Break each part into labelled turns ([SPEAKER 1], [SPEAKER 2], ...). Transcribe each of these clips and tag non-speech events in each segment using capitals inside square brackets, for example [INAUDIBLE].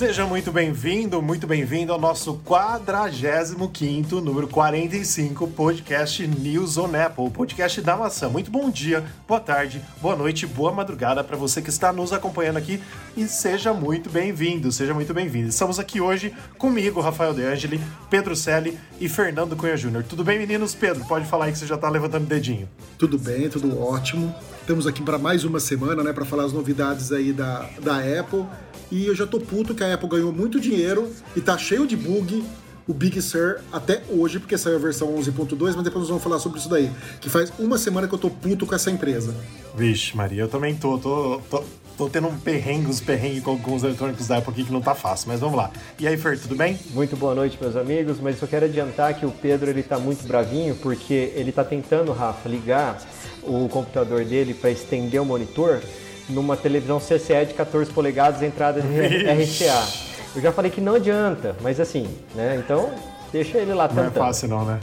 [SPEAKER 1] Seja muito bem-vindo, muito bem-vindo ao nosso 45 número 45, podcast News on Apple, podcast da maçã. Muito bom dia, boa tarde, boa noite, boa madrugada para você que está nos acompanhando aqui e seja muito bem-vindo, seja muito bem-vindo. Estamos aqui hoje comigo, Rafael De Angeli, Pedro Selle e Fernando Cunha Júnior. Tudo bem, meninos? Pedro, pode falar aí que você já está levantando o dedinho.
[SPEAKER 2] Tudo bem, tudo ótimo. Estamos aqui para mais uma semana, né, para falar as novidades aí da, da Apple. E eu já tô puto que a Apple ganhou muito dinheiro e tá cheio de bug o Big Sur até hoje, porque saiu a versão 11.2, mas depois nós vamos falar sobre isso daí. Que faz uma semana que eu tô puto com essa empresa.
[SPEAKER 1] Vixe, Maria, eu também tô. tô, tô... Tô tendo um perrengue, uns perrengues com alguns eletrônicos da Apple aqui que não tá fácil, mas vamos lá. E aí, Fer, tudo bem?
[SPEAKER 3] Muito boa noite, meus amigos, mas eu quero adiantar que o Pedro ele tá muito bravinho porque ele tá tentando, Rafa, ligar o computador dele para estender o monitor numa televisão CCE de 14 polegadas, entrada de RCA. Eu já falei que não adianta, mas assim, né? Então, deixa ele lá tentando.
[SPEAKER 1] Não é fácil não, né?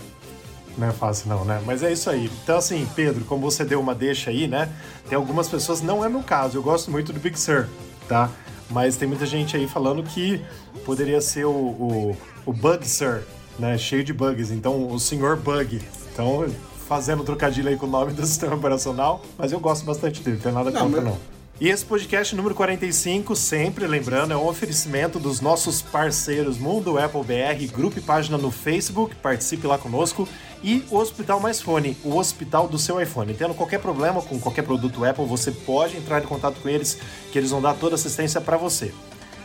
[SPEAKER 1] Não é fácil não, né? Mas é isso aí. Então, assim, Pedro, como você deu uma deixa aí, né? Tem algumas pessoas, não é meu caso, eu gosto muito do Big Sur, tá? Mas tem muita gente aí falando que poderia ser o, o, o Bug Sur, né? Cheio de bugs. Então, o senhor Bug. Então, fazendo trocadilho aí com o nome do [LAUGHS] sistema operacional, mas eu gosto bastante dele, não tem nada contra não. não. E esse podcast número 45, sempre lembrando, é um oferecimento dos nossos parceiros Mundo Apple BR, grupo e página no Facebook, participe lá conosco, e o Hospital Mais Fone, o hospital do seu iPhone. Tendo qualquer problema com qualquer produto Apple, você pode entrar em contato com eles, que eles vão dar toda assistência para você.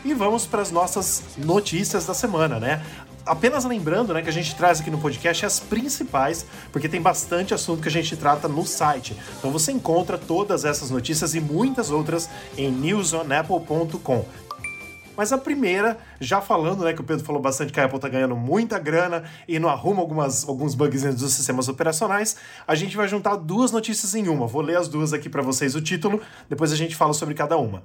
[SPEAKER 1] E vamos para as nossas notícias da semana, né? apenas lembrando né, que a gente traz aqui no podcast as principais, porque tem bastante assunto que a gente trata no site. Então você encontra todas essas notícias e muitas outras em newsonapple.com. Mas a primeira, já falando, né, que o Pedro falou bastante que a Apple tá ganhando muita grana e não arruma algumas, alguns bugs dos sistemas operacionais, a gente vai juntar duas notícias em uma. Vou ler as duas aqui para vocês o título, depois a gente fala sobre cada uma.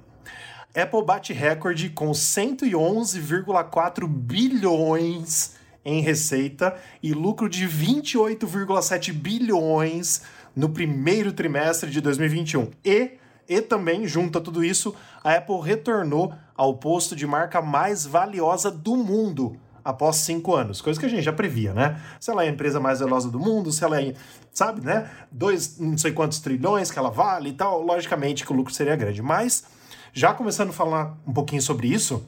[SPEAKER 1] Apple bate recorde com 111,4 bilhões em receita e lucro de 28,7 bilhões no primeiro trimestre de 2021. E, e também, junto a tudo isso, a Apple retornou ao posto de marca mais valiosa do mundo após cinco anos, coisa que a gente já previa, né? Se ela é a empresa mais valiosa do mundo, se ela é, sabe, né? Dois, não sei quantos trilhões que ela vale e tal, logicamente que o lucro seria grande, mas já começando a falar um pouquinho sobre isso,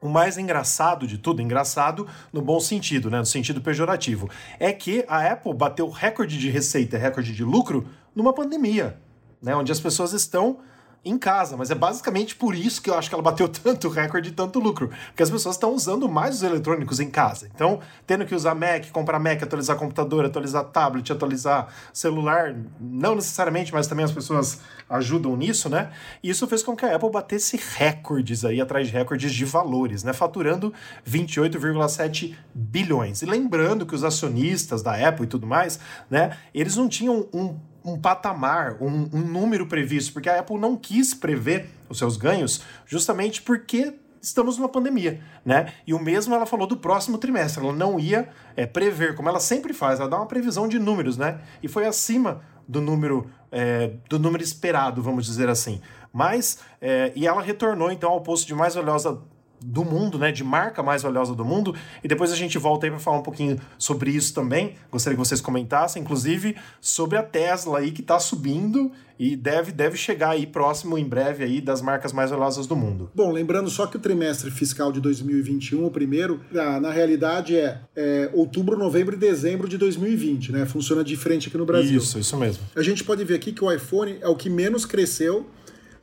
[SPEAKER 1] o mais engraçado de tudo, engraçado no bom sentido, né, no sentido pejorativo, é que a Apple bateu recorde de receita, recorde de lucro numa pandemia, né, onde as pessoas estão em casa, mas é basicamente por isso que eu acho que ela bateu [LAUGHS] tanto recorde e tanto lucro, porque as pessoas estão usando mais os eletrônicos em casa. Então, tendo que usar Mac, comprar Mac, atualizar computador, atualizar tablet, atualizar celular, não necessariamente, mas também as pessoas ajudam nisso, né? E isso fez com que a Apple batesse recordes aí atrás de recordes de valores, né? Faturando 28,7 bilhões. E lembrando que os acionistas da Apple e tudo mais, né, eles não tinham um um patamar, um, um número previsto, porque a Apple não quis prever os seus ganhos justamente porque estamos numa pandemia, né? E o mesmo ela falou do próximo trimestre. Ela não ia é, prever, como ela sempre faz, ela dá uma previsão de números, né? E foi acima do número é, do número esperado, vamos dizer assim. Mas é, e ela retornou então ao posto de mais valiosa do mundo, né, de marca mais valiosa do mundo, e depois a gente volta aí para falar um pouquinho sobre isso também. Gostaria que vocês comentassem, inclusive, sobre a Tesla aí que está subindo e deve, deve chegar aí próximo em breve aí das marcas mais valiosas do mundo.
[SPEAKER 2] Bom, lembrando só que o trimestre fiscal de 2021, o primeiro, na, na realidade é, é, outubro, novembro e dezembro de 2020, né? Funciona diferente aqui no Brasil.
[SPEAKER 1] Isso, isso mesmo.
[SPEAKER 2] A gente pode ver aqui que o iPhone é o que menos cresceu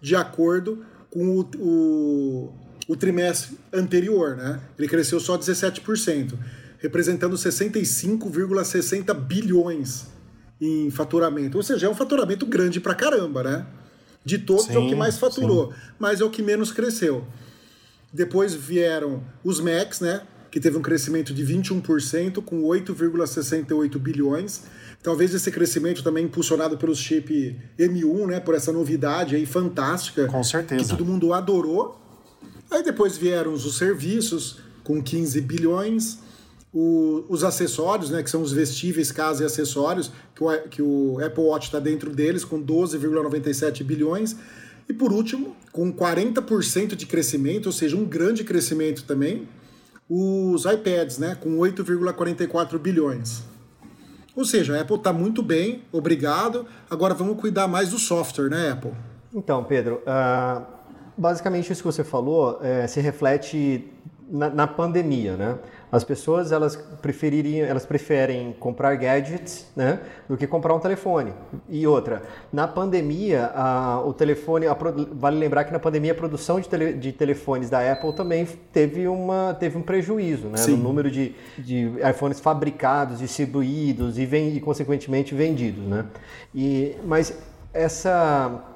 [SPEAKER 2] de acordo com o, o o trimestre anterior, né? Ele cresceu só 17%, representando 65,60 bilhões em faturamento. Ou seja, é um faturamento grande pra caramba, né? De todos sim, é o que mais faturou, sim. mas é o que menos cresceu. Depois vieram os Macs, né? Que teve um crescimento de 21%, com 8,68 bilhões. Talvez esse crescimento também impulsionado pelo chip M1, né? Por essa novidade aí fantástica.
[SPEAKER 1] Com certeza.
[SPEAKER 2] Que todo mundo adorou. Aí depois vieram os serviços, com 15 bilhões, o, os acessórios, né, que são os vestíveis, casa e acessórios, que o, que o Apple Watch está dentro deles, com 12,97 bilhões. E por último, com 40% de crescimento, ou seja, um grande crescimento também, os iPads, né, com 8,44 bilhões. Ou seja, a Apple está muito bem, obrigado. Agora vamos cuidar mais do software, né, Apple?
[SPEAKER 3] Então, Pedro, uh, basicamente isso que você falou uh, se reflete na, na, pandemia, né? As pessoas elas prefeririam, elas preferem comprar gadgets, né, do que comprar um telefone. E outra, na pandemia, a, o telefone, a, vale lembrar que na pandemia a produção de, tele, de, telefones da Apple também teve, uma, teve um prejuízo, né, no número de, de iPhones fabricados, distribuídos e, vem, e consequentemente vendidos, né. E, mas essa é, é, é,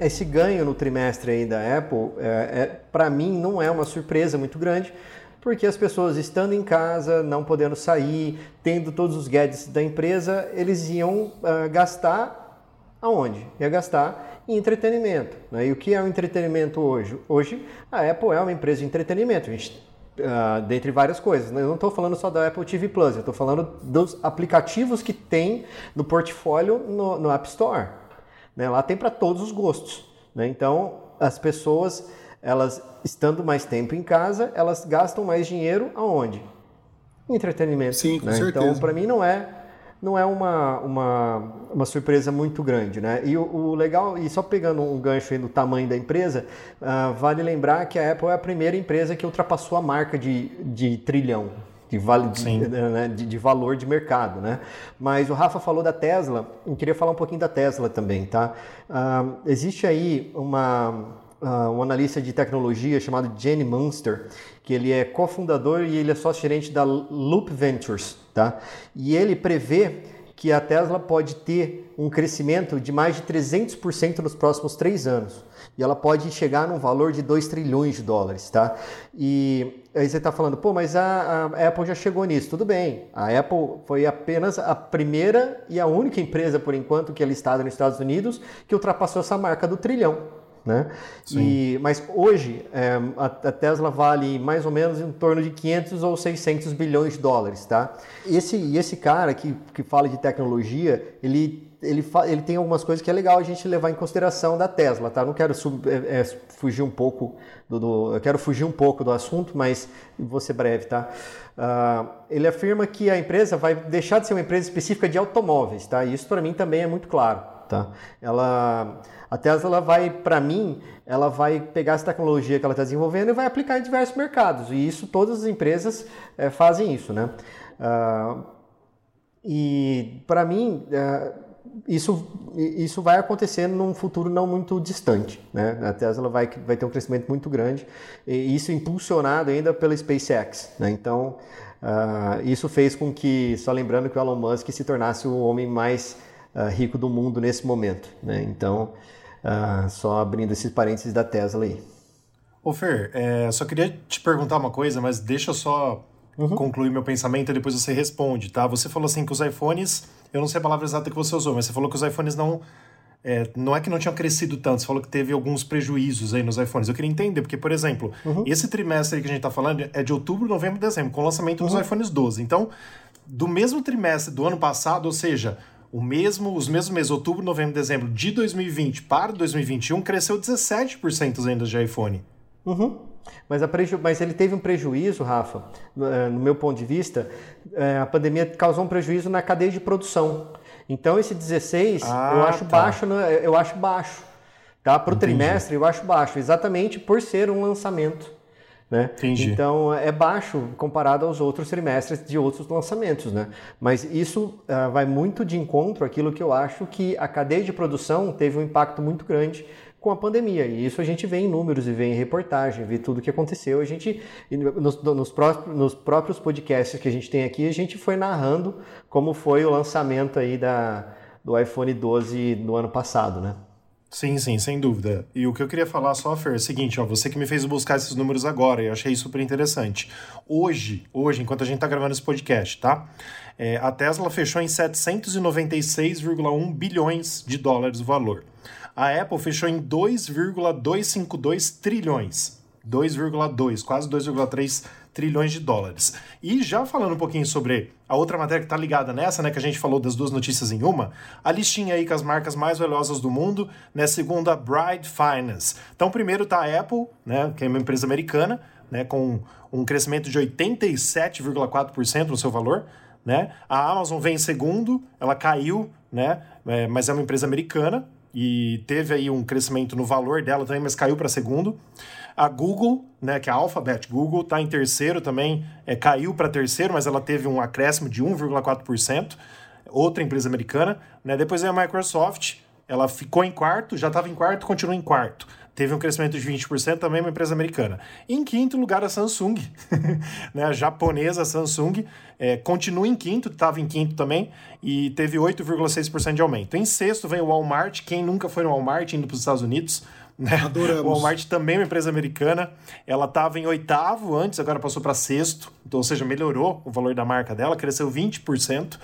[SPEAKER 3] esse ganho no trimestre aí da Apple, é, é para mim, não é uma surpresa muito grande, porque as pessoas estando em casa, não podendo sair, tendo todos os gadgets da empresa, eles iam uh, gastar aonde? Ia gastar em entretenimento. Né? E o que é o entretenimento hoje? Hoje a Apple é uma empresa de entretenimento. A gente Uh, dentre várias coisas. Né? Eu não estou falando só da Apple TV Plus, eu estou falando dos aplicativos que tem no portfólio no, no App Store. Né? Lá tem para todos os gostos. Né? Então, as pessoas elas estando mais tempo em casa, elas gastam mais dinheiro aonde? Em entretenimento.
[SPEAKER 2] Sim, com
[SPEAKER 3] né?
[SPEAKER 2] certeza.
[SPEAKER 3] Então, para mim não é não é uma, uma, uma surpresa muito grande, né? E o, o legal, e só pegando um gancho aí no tamanho da empresa, uh, vale lembrar que a Apple é a primeira empresa que ultrapassou a marca de, de trilhão, de, vale, de, [LAUGHS] né, de, de, valor de mercado, né? Mas o Rafa falou da Tesla, eu queria falar um pouquinho da Tesla também, tá? Uh, existe aí uma uh, um analista de tecnologia chamado Jenny Munster, que ele é cofundador e ele é sócio-gerente da Loop Ventures, tá? E ele prevê que a Tesla pode ter um crescimento de mais de 300% nos próximos três anos. E ela pode chegar num valor de 2 trilhões de dólares, tá? E aí você está falando, pô, mas a, a, Apple já chegou nisso. Tudo bem, a Apple foi apenas a primeira e a única empresa, por enquanto, que é listada nos Estados Unidos, que ultrapassou essa marca do trilhão. Né? E, mas hoje é, a, a, Tesla vale mais ou menos em torno de 500 ou 600 bilhões de dólares. Tá? Esse, esse cara que, que fala de tecnologia, ele, ele, ele tem algumas coisas que é legal a gente levar em consideração da Tesla. Tá? Não quero é, é, fugir um pouco do, do, eu quero fugir um pouco do assunto, mas vou ser breve. Tá? Uh, ele afirma que a empresa vai deixar de ser uma empresa específica de automóveis. Tá? E isso para mim também é muito claro. Tá? Ela a Tesla vai, para mim, ela vai pegar essa tecnologia que ela está desenvolvendo e vai aplicar em diversos mercados. E isso todas as empresas é, fazem isso, né? Uh, e para mim uh, isso, isso vai acontecer num futuro não muito distante. Né? A Tesla vai, vai ter um crescimento muito grande, e isso impulsionado ainda pela SpaceX. Né? Então, uh, isso fez com que, só lembrando que o Elon Musk se tornasse o homem mais uh, rico do mundo nesse momento. Né? Então, ah, só abrindo esses parênteses da Tesla aí.
[SPEAKER 1] Ô Fer, é, só queria te perguntar uma coisa, mas deixa eu só uhum. concluir meu pensamento e depois você responde, tá? Você falou assim que os iPhones, eu não sei a palavra exata que você usou, mas você falou que os iPhones não. É, não é que não tinham crescido tanto, você falou que teve alguns prejuízos aí nos iPhones. Eu queria entender, porque, por exemplo, uhum. esse trimestre que a gente está falando é de outubro, novembro dezembro, com o lançamento dos uhum. iPhones 12. Então, do mesmo trimestre do ano passado, ou seja, o mesmo, os mesmos meses, outubro, novembro, dezembro de 2020 para 2021, cresceu 17% as vendas de iPhone.
[SPEAKER 3] Uhum. Mas, preju... Mas ele teve um prejuízo, Rafa, no, eh, meu ponto de vista, é, a pandemia causou um prejuízo na cadeia de produção. Então esse 16 ah, eu acho tá. baixo, eu acho baixo. Tá? Para o trimestre eu acho baixo, exatamente por ser um lançamento. Né? Então é baixo comparado aos outros trimestres de outros lançamentos. Né? Mas isso uh, vai muito de encontro àquilo que eu acho que a cadeia de produção teve um impacto muito grande com a pandemia. E isso a gente vê em números e vê em reportagem, vê tudo o que aconteceu. A gente, nos, nos, próprios, nos próprios podcasts que a gente tem aqui, a gente foi narrando como foi o lançamento aí da, do iPhone 12 no ano passado, né?
[SPEAKER 1] Sim, sim, sem dúvida. E o que eu queria falar só, Fer, é o seguinte, ó, você que me fez buscar esses números agora, eu achei super interessante. Hoje, hoje, enquanto a gente está gravando esse podcast, tá? É, a Tesla fechou em 796,1 bilhões de dólares o valor. A Apple fechou em 2,252 trilhões. 2,2, quase 2,3 trilhões de dólares. E já falando um pouquinho sobre a outra matéria que está ligada nessa, né, que a gente falou das duas notícias em uma, a listinha aí com as marcas mais valiosas do mundo, né, segundo a Bride Finance. Então, primeiro está a Apple, né, que é uma empresa americana, né, com um crescimento de 87,4% no seu valor. Né? A Amazon vem em segundo, ela caiu, né, é, mas é uma empresa americana e teve aí um crescimento no valor dela também, mas caiu para segundo. A Google, né, que é a Alphabet Google, está em terceiro também, é, caiu para terceiro, mas ela teve um acréscimo de 1,4%. Outra empresa americana. Né? Depois é a Microsoft, ela ficou em quarto, já estava em quarto, continua em quarto teve um crescimento de 20%, também uma empresa americana. Em quinto lugar, a Samsung, [LAUGHS] né, a japonesa Samsung, é, continua em quinto, estava em quinto também, e teve 8,6% de aumento. Em sexto vem o Walmart, quem nunca foi no Walmart indo para os Estados Unidos, né?
[SPEAKER 2] Adoramos.
[SPEAKER 1] O Walmart também é uma empresa americana. Ela estava em oitavo antes, agora passou para sexto. Então, ou seja, melhorou o valor da marca dela, cresceu 20%.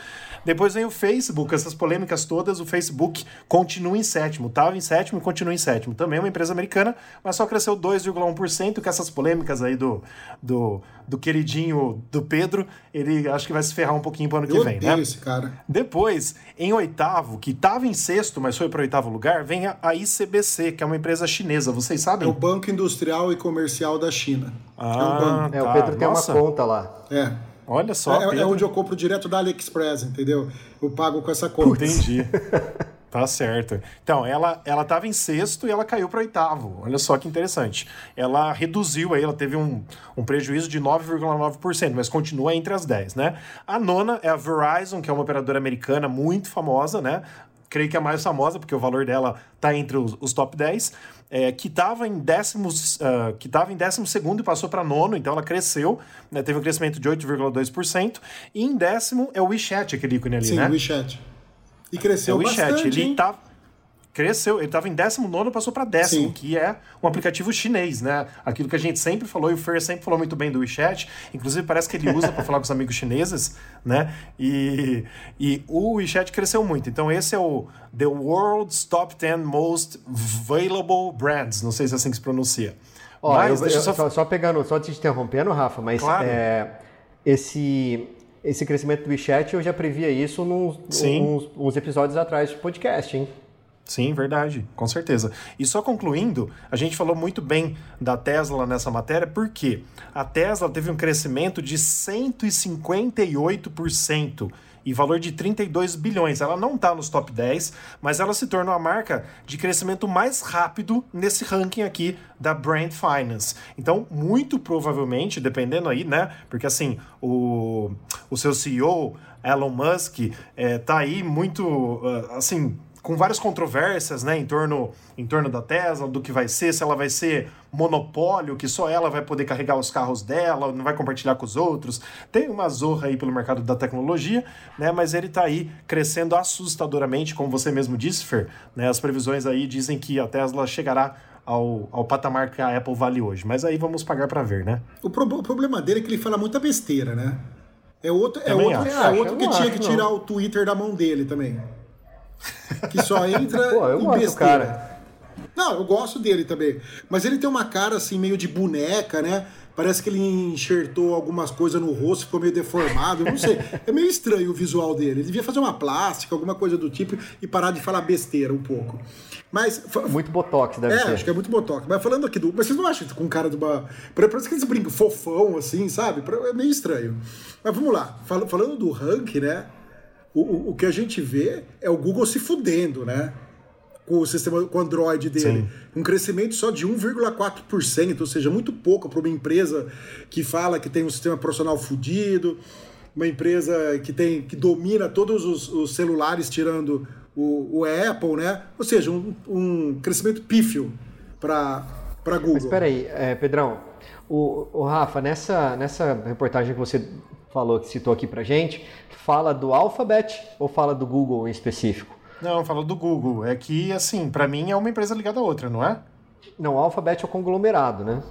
[SPEAKER 1] Depois vem o Facebook, essas polêmicas todas, o Facebook continua em sétimo, estava em sétimo e continua em sétimo. Também é uma empresa americana, mas só cresceu 2,1%, com essas polêmicas aí do, do, do queridinho do Pedro, ele acho que vai se ferrar um pouquinho para o ano que vem, né?
[SPEAKER 2] Esse cara.
[SPEAKER 1] Depois, em oitavo, que estava em sexto, mas foi para oitavo lugar, vem a ICBC, que é uma empresa chinesa, vocês sabem?
[SPEAKER 2] É o Banco Industrial e Comercial da China.
[SPEAKER 1] Ah,
[SPEAKER 2] é banco.
[SPEAKER 3] É, o
[SPEAKER 1] tá.
[SPEAKER 3] Pedro tem
[SPEAKER 1] Nossa.
[SPEAKER 3] uma conta lá.
[SPEAKER 2] É.
[SPEAKER 1] Olha só,
[SPEAKER 2] É, é onde eu compro direto da AliExpress, entendeu? Eu pago com essa conta.
[SPEAKER 1] Entendi. [LAUGHS] Tá certo. Então, ela ela estava em sexto e ela caiu para oitavo. Olha só que interessante. Ela reduziu aí, ela teve um, um prejuízo de 9,9%, mas continua entre as 10, né? A nona é a Verizon, que é uma operadora americana muito famosa, né? Creio que é a mais famosa, porque o valor dela está entre os, os top 10. É, que estava em décimos, ah, que estava em décimo segundo e passou para nono, então ela cresceu, né? teve um crescimento de 8,2%. E em décimo é o WeChat, aquele ícone ali,
[SPEAKER 2] Sim,
[SPEAKER 1] né?
[SPEAKER 2] o WeChat. E
[SPEAKER 1] É
[SPEAKER 2] cresceu
[SPEAKER 1] o WeChat,
[SPEAKER 2] bastante,
[SPEAKER 1] ele
[SPEAKER 2] hein?
[SPEAKER 1] tá cresceu, ele estava em 19 passou para décimo,
[SPEAKER 2] Sim.
[SPEAKER 1] que é um aplicativo chinês, né? Aquilo que a gente sempre falou, e o Fer sempre falou muito bem do WeChat, inclusive parece que ele usa para [LAUGHS] falar com os amigos chineses, né? E, e o WeChat cresceu muito. Então esse é o The World's Top 10 Most Valuable Brands, não sei se é assim que se pronuncia.
[SPEAKER 3] Ó,
[SPEAKER 1] Mas
[SPEAKER 3] eu-
[SPEAKER 1] deixa
[SPEAKER 3] eu-
[SPEAKER 1] eu só...
[SPEAKER 3] só... só pegando, só te interrompendo, Rafa, mas
[SPEAKER 1] Claro.
[SPEAKER 3] é, esse, esse crescimento do WeChat eu já previa isso nos, uns, uns episódios atrás de podcast, hein?
[SPEAKER 1] Sim, verdade, com certeza. E só concluindo, a gente falou muito bem da Tesla nessa matéria, porque a Tesla teve um crescimento de 158% e valor de 32 bilhões. Ela não está nos top 10, mas ela se tornou a marca de crescimento mais rápido nesse ranking aqui da Brand Finance. Então, muito provavelmente, dependendo aí, né? Porque assim, o, o seu CEO, Elon Musk, é, tá aí muito, ah, assim, com várias controvérsias né, em, torno, em torno da Tesla, do que vai ser, se ela vai ser monopólio, que só ela vai poder carregar os carros dela, não vai compartilhar com os outros. Tem uma zorra aí pelo mercado da tecnologia, né, mas ele está aí crescendo assustadoramente, como você mesmo disse, Fer. Né, as previsões aí dizem que a Tesla chegará ao, ao patamar que a Apple vale hoje. Mas aí vamos pagar para ver, né?
[SPEAKER 2] O, pro- o problema dele é que ele fala muita besteira, né? É outro, é
[SPEAKER 1] Também
[SPEAKER 2] outro,
[SPEAKER 1] acho.
[SPEAKER 2] é outro que
[SPEAKER 3] não
[SPEAKER 2] tinha que
[SPEAKER 3] não.
[SPEAKER 2] tirar o Twitter da mão dele também. Que só entra
[SPEAKER 3] Pô, eu
[SPEAKER 2] em
[SPEAKER 3] gosto
[SPEAKER 2] besteira.
[SPEAKER 3] cara.
[SPEAKER 2] Não, eu gosto dele também. Mas ele tem uma cara assim, meio de boneca, né? Parece que ele enxertou algumas coisas no rosto, ficou meio deformado. Eu não sei. É meio estranho o visual dele. Ele devia fazer uma plástica, alguma coisa do tipo, e parar de falar besteira um pouco. Mas.
[SPEAKER 3] Muito botox deve
[SPEAKER 2] é,
[SPEAKER 3] ser.
[SPEAKER 2] acho que é muito botox. Mas falando aqui do. Mas vocês não acham que com cara de uma. Parece que eles brincam fofão, assim, sabe? É meio estranho. Mas vamos lá. Fal- Falando do ranking, né? O, o, que a gente vê é o Google se fudendo, né? Com o sistema, com o Android dele.
[SPEAKER 1] Sim.
[SPEAKER 2] Um crescimento só de 1,4%, ou seja, muito pouco para uma empresa que fala que tem um sistema profissional fudido, uma empresa que tem que domina todos os, os celulares, tirando o, o Apple, né? Ou seja, um, um crescimento pífio para Google.
[SPEAKER 3] Mas espera aí, é, Pedrão, o, o Rafa, nessa, nessa reportagem que você falou, que citou aqui pra gente, fala do Alphabet ou fala do Google em específico?
[SPEAKER 1] Não, fala do Google. É que, assim, para mim é uma empresa ligada à outra, não é?
[SPEAKER 3] Não, o Alphabet é o conglomerado, né?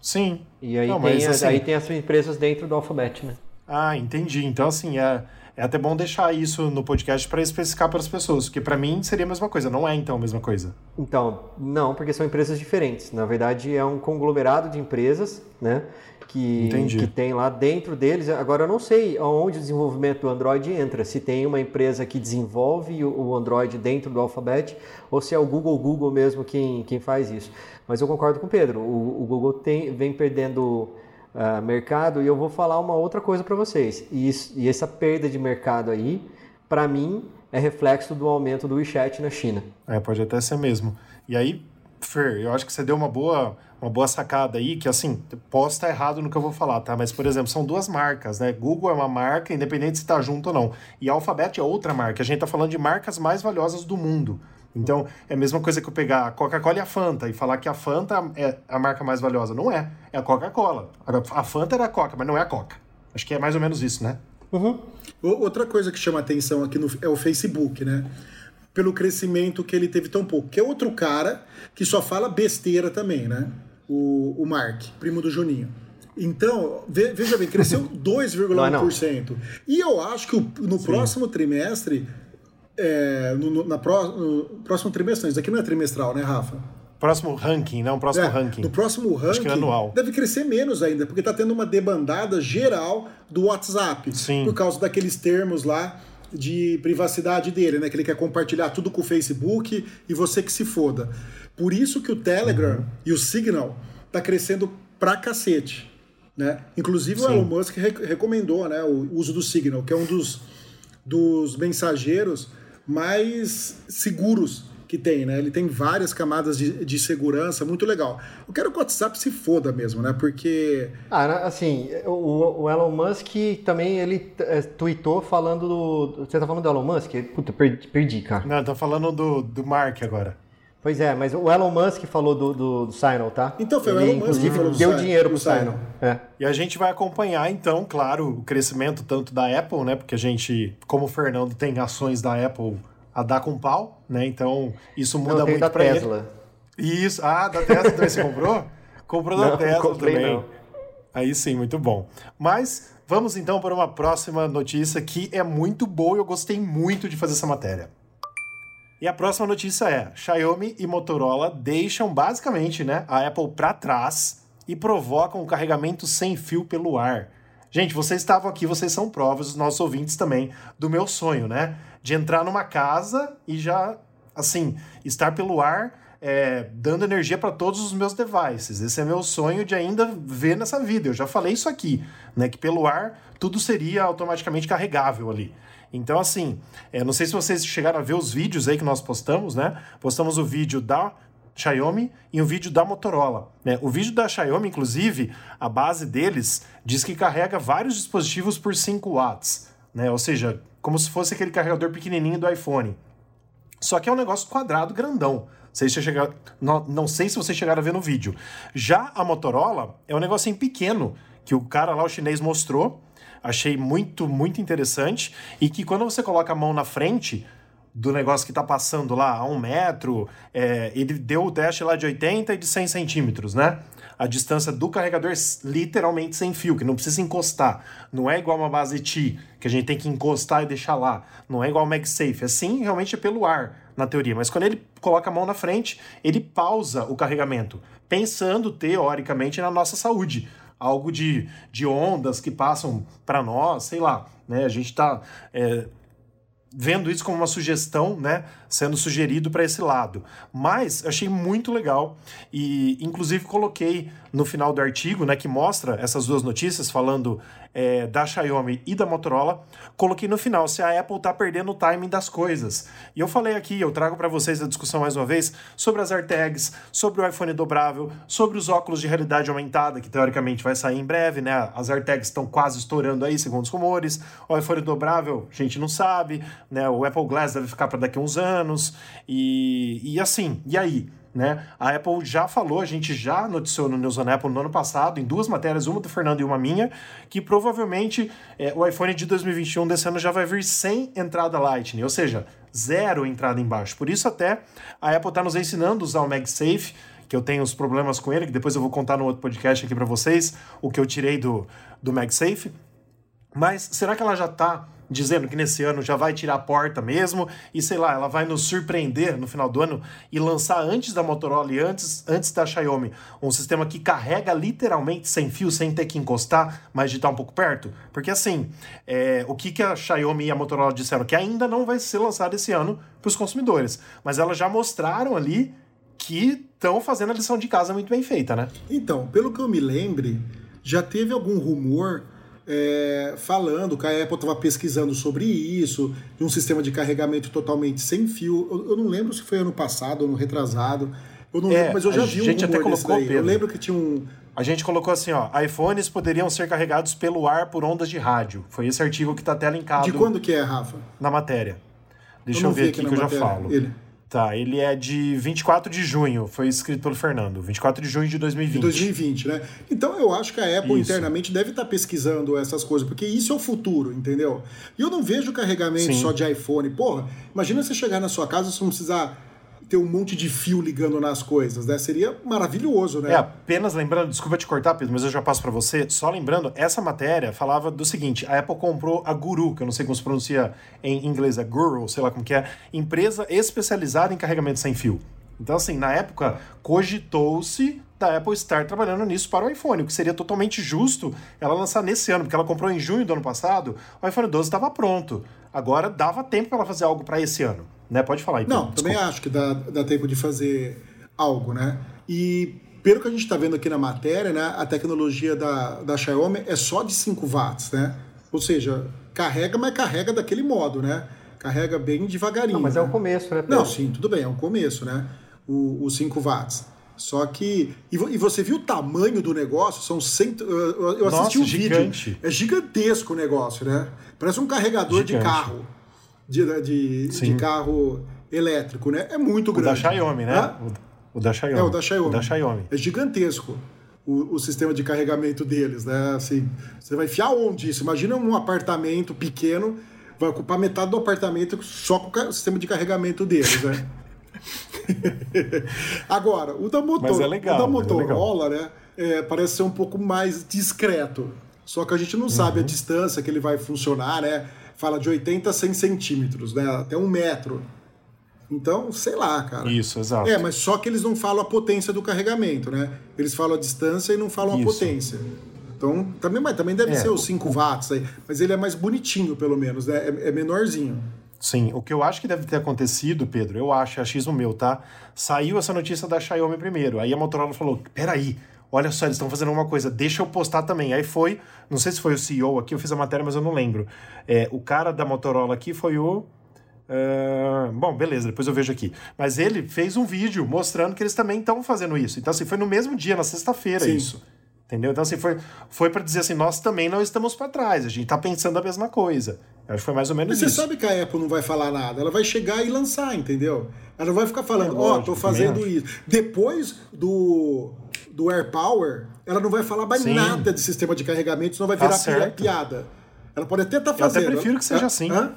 [SPEAKER 1] Sim.
[SPEAKER 3] E aí,
[SPEAKER 1] Não,
[SPEAKER 3] tem,
[SPEAKER 1] mas, assim,
[SPEAKER 3] aí tem as empresas dentro do Alphabet, né?
[SPEAKER 1] Ah, entendi. Então, assim, é, é até bom deixar isso no podcast para especificar para as pessoas, porque para mim seria a mesma coisa, não é então a mesma coisa.
[SPEAKER 3] Então, não, porque são empresas diferentes. Na verdade, é um conglomerado de empresas, né? Que, que tem lá dentro deles. Agora, eu não sei aonde o desenvolvimento do Android entra. Se tem uma empresa que desenvolve o Android dentro do Alphabet ou se é o Google Google mesmo quem, quem faz isso. Mas eu concordo com o Pedro. O, o Google tem, vem perdendo uh, mercado e eu vou falar uma outra coisa para vocês. E, isso, e essa perda de mercado aí, para mim, é reflexo do aumento do WeChat na China.
[SPEAKER 1] É, pode até ser mesmo. E aí, Fer, eu acho que você deu uma boa, uma boa sacada aí, que assim, posso estar errado no que eu vou falar, tá? Mas, por exemplo, são duas marcas, né? Google é uma marca, independente se está junto ou não. E Alphabet é outra marca. A gente está falando de marcas mais valiosas do mundo. Então, é a mesma coisa que eu pegar a Coca-Cola e a Fanta e falar que a Fanta é a marca mais valiosa. Não é. É a Coca-Cola. A Fanta era a Coca, mas não é a Coca. Acho que é mais ou menos isso, né?
[SPEAKER 2] Uhum. Outra coisa que chama atenção aqui no, é o Facebook, né? Pelo crescimento que ele teve tão pouco. Que é outro cara que só fala besteira também, né? O, o Mark, primo do Juninho. Então, veja bem, cresceu [LAUGHS] 2,1%. E eu acho que no Sim. próximo trimestre é, no, na pro, no próximo trimestre. Isso aqui não é trimestral, né, Rafa?
[SPEAKER 1] Próximo ranking, não, próximo é, ranking.
[SPEAKER 2] No próximo ranking,
[SPEAKER 1] Acho que é anual.
[SPEAKER 2] deve crescer menos ainda, porque está tendo uma debandada geral do WhatsApp.
[SPEAKER 1] Sim.
[SPEAKER 2] Por causa daqueles termos lá de privacidade dele, né? Que ele quer compartilhar tudo com o Facebook e você que se foda. Por isso que o Telegram uhum. e o Signal tá crescendo pra cacete. Né? Inclusive Sim. o Elon Musk recomendou né, o uso do Signal, que é um dos, dos mensageiros mais seguros que tem, né? Ele tem várias camadas de, de segurança, muito legal. Eu quero que o WhatsApp se foda mesmo, né? Porque.
[SPEAKER 3] Ah, assim, o, o Elon Musk também ele é, tweetou falando do. Você tá falando do Elon Musk? Puta, perdi, perdi cara.
[SPEAKER 1] Não, tô falando do, do Mark agora.
[SPEAKER 3] Pois é, mas o Elon Musk falou do, do, do Signal, tá?
[SPEAKER 2] Então foi
[SPEAKER 3] ele,
[SPEAKER 2] o Elon Musk
[SPEAKER 3] que falou do deu dinheiro pro Signal.
[SPEAKER 1] É. E a gente vai acompanhar, então, claro, o crescimento tanto da Apple, né? Porque a gente, como o Fernando tem ações da Apple a dar com pau, né? Então, isso muda não, muito para
[SPEAKER 3] Tesla.
[SPEAKER 1] Ele. Isso. Ah, da Tesla também você comprou? [LAUGHS] Comprou da não, Tesla também. Não. Aí sim, muito bom. Mas vamos então para uma próxima notícia que é muito boa e eu gostei muito de fazer essa matéria. E a próxima notícia é: Xiaomi e Motorola deixam basicamente, né, a Apple para trás e provocam o carregamento sem fio pelo ar. Gente, vocês estavam aqui, vocês são provas, os nossos ouvintes também, do meu sonho, né? De entrar numa casa e já, assim, estar pelo ar é, dando energia para todos os meus devices. Esse é meu sonho de ainda ver nessa vida. Eu já falei isso aqui, né? Que pelo ar tudo seria automaticamente carregável ali. Então, assim, é, não sei se vocês chegaram a ver os vídeos aí que nós postamos, né? Postamos o vídeo da Xiaomi e o vídeo da Motorola. Né? O vídeo da Xiaomi, inclusive, a base deles diz que carrega vários dispositivos por 5 watts. Né? Ou seja, como se fosse aquele carregador pequenininho do iPhone. Só que é um negócio quadrado, grandão. Sei se chegar, não, não sei se vocês chegaram a ver no vídeo. Já a Motorola é um negocinho pequeno que o cara lá, o chinês, mostrou. Achei muito, muito interessante. E que quando você coloca a mão na frente do negócio que está passando lá a um metro, é, ele deu o teste lá de 80 e de 100 centímetros, né? a distância do carregador literalmente sem fio, que não precisa encostar. Não é igual uma base T, que a gente tem que encostar e deixar lá. Não é igual o MagSafe. Assim, realmente é pelo ar, na teoria. Mas quando ele coloca a mão na frente, ele pausa o carregamento, pensando teoricamente na nossa saúde. Algo de, de ondas que passam para nós, sei lá. Né? A gente está é, vendo isso como uma sugestão, né, sendo sugerido para esse lado. Mas achei muito legal e inclusive coloquei no final do artigo, né, que mostra essas duas notícias falando é, da Xiaomi e da Motorola, coloquei no final se a Apple está perdendo o timing das coisas. E eu falei aqui, eu trago para vocês a discussão mais uma vez sobre as AirTags, sobre o iPhone dobrável, sobre os óculos de realidade aumentada, que teoricamente vai sair em breve, né? As AirTags estão quase estourando aí, segundo os rumores. O iPhone dobrável, a gente não sabe, né? O Apple Glass deve ficar para daqui a uns anos. E, e assim, e aí? Né? A Apple já falou, a gente já noticiou no News on Apple no ano passado, em duas matérias, uma do Fernando e uma minha, que provavelmente é, o iPhone de 2021 desse ano já vai vir sem entrada Lightning, ou seja, zero entrada embaixo. Por isso até a Apple está nos ensinando a usar o MagSafe, que eu tenho os problemas com ele, que depois eu vou contar no outro podcast aqui para vocês, o que eu tirei do, do MagSafe. Mas será que ela já está dizendo que nesse ano já vai tirar a porta mesmo e sei lá, ela vai nos surpreender no final do ano e lançar antes da Motorola e antes, antes da Xiaomi um sistema que carrega literalmente sem fio, sem ter que encostar, mas de estar um pouco perto? Porque assim, é, o que, que a Xiaomi e a Motorola disseram? Que ainda não vai ser lançado esse ano para os consumidores, mas elas já mostraram ali que estão fazendo a lição de casa muito bem feita, né?
[SPEAKER 2] Então, pelo que eu me lembre, já teve algum rumor é, falando que a Apple estava pesquisando sobre isso, de um sistema de carregamento totalmente sem fio. Eu, eu, não lembro se foi ano passado ou no retrasado. Eu não é, lembro, mas eu já vi um
[SPEAKER 1] gente até colocou,
[SPEAKER 2] Eu lembro que tinha um.
[SPEAKER 1] A gente colocou assim, ó, iPhones poderiam ser carregados pelo ar por ondas de rádio. Foi esse artigo que está até linkado.
[SPEAKER 2] De quando que é, Rafa?
[SPEAKER 1] Na matéria. Deixa eu, eu ver aqui, aqui que eu já falo. Ele. Tá, ele é de 24 de junho, foi escrito pelo Fernando. 24 de junho de 2020. De
[SPEAKER 2] 2020, né? Então eu acho que a Apple isso. internamente deve estar tá pesquisando essas coisas, porque isso é o futuro, entendeu? E eu não vejo carregamento Sim. só de iPhone. Porra, imagina você chegar na sua casa e você não precisar ter um monte de fio ligando nas coisas, né? Seria maravilhoso, né?
[SPEAKER 1] É, apenas lembrando, desculpa te cortar, Pedro, mas eu já passo para você. Só lembrando, essa matéria falava do seguinte: a Apple comprou a Guru, que eu não sei como se pronuncia em inglês, é Guru, sei lá como que é, empresa especializada em carregamento sem fio. Então, assim, na época, cogitou-se da Apple estar trabalhando nisso para o iPhone, o que seria totalmente justo ela lançar nesse ano, porque ela comprou em junho do ano passado, o iPhone 12 estava pronto. Agora dava tempo para ela fazer algo para esse ano. Né? Pode falar aí.
[SPEAKER 2] Não, também acho que dá, dá tempo de fazer algo, né? E pelo que a gente está vendo aqui na matéria, né, a tecnologia da, da Xiaomi é só de 5 watts, né? Ou seja, carrega, mas carrega daquele modo, né? Carrega bem devagarinho. Não,
[SPEAKER 3] mas
[SPEAKER 2] né?
[SPEAKER 3] é o começo, né?
[SPEAKER 2] Pedro? Não, sim, tudo bem, é o começo, né? Os 5 watts. Só que. E, você viu o tamanho do negócio? São cento. Eu, assisti Nossa, um gigante. vídeo. É gigantesco o negócio, né? Parece um carregador gigante. de carro de, né, de, de, carro elétrico, né? É muito grande.
[SPEAKER 1] O da Xiaomi, né? Ah? O, da Xiaomi.
[SPEAKER 2] É, o da Xiaomi.
[SPEAKER 1] O da Xiaomi.
[SPEAKER 2] É gigantesco o, o, sistema de carregamento deles, né? Assim, você vai enfiar onde isso? Imagina um apartamento pequeno, vai ocupar metade do apartamento só com o sistema de carregamento deles, né? [LAUGHS] Agora, o da, motor, é legal, o da é Motorola, é né? É, parece ser um pouco mais discreto. Só que a gente não uhum. sabe a uhum. distância que ele vai funcionar, né? Fala de 80 a 100 centímetros, né? Até um metro. Então, sei lá, cara.
[SPEAKER 1] Isso, exato.
[SPEAKER 2] É, mas só que eles não falam a potência do carregamento, né? Eles falam a distância e não falam Isso. a potência. Então, também, mas também deve é, ser os 5 watts aí. Mas ele é mais bonitinho, pelo menos, né? É, é, menorzinho.
[SPEAKER 1] Sim, o que eu acho que deve ter acontecido, Pedro, eu acho, é achismo meu, tá? Saiu essa notícia da Xiaomi primeiro. Aí a Motorola falou: peraí, olha só, eles estão fazendo uma coisa, deixa eu postar também. Aí foi, não sei se foi o CEO aqui, eu fiz a matéria, mas eu não lembro. É, o cara da Motorola aqui foi o. Uh, bom, beleza, depois eu vejo aqui. Mas ele fez um vídeo mostrando que eles também estão fazendo isso. Então, assim, foi no mesmo dia, na sexta-feira, isso. Entendeu? Então, assim, foi, foi para dizer assim: nós também não estamos para trás, a gente está pensando a mesma coisa. Acho que foi mais ou menos
[SPEAKER 2] Mas
[SPEAKER 1] isso.
[SPEAKER 2] Você sabe que a Apple não vai falar nada, ela vai chegar e lançar, entendeu? Ela não vai ficar falando, ó, é, oh, tô fazendo isso. Depois do do Air Power, ela não vai falar mais Sim. nada de sistema de carregamento, senão vai tá virar tá piada. Ela pode até estar tá fazendo.
[SPEAKER 1] Eu até prefiro que seja assim. Hã?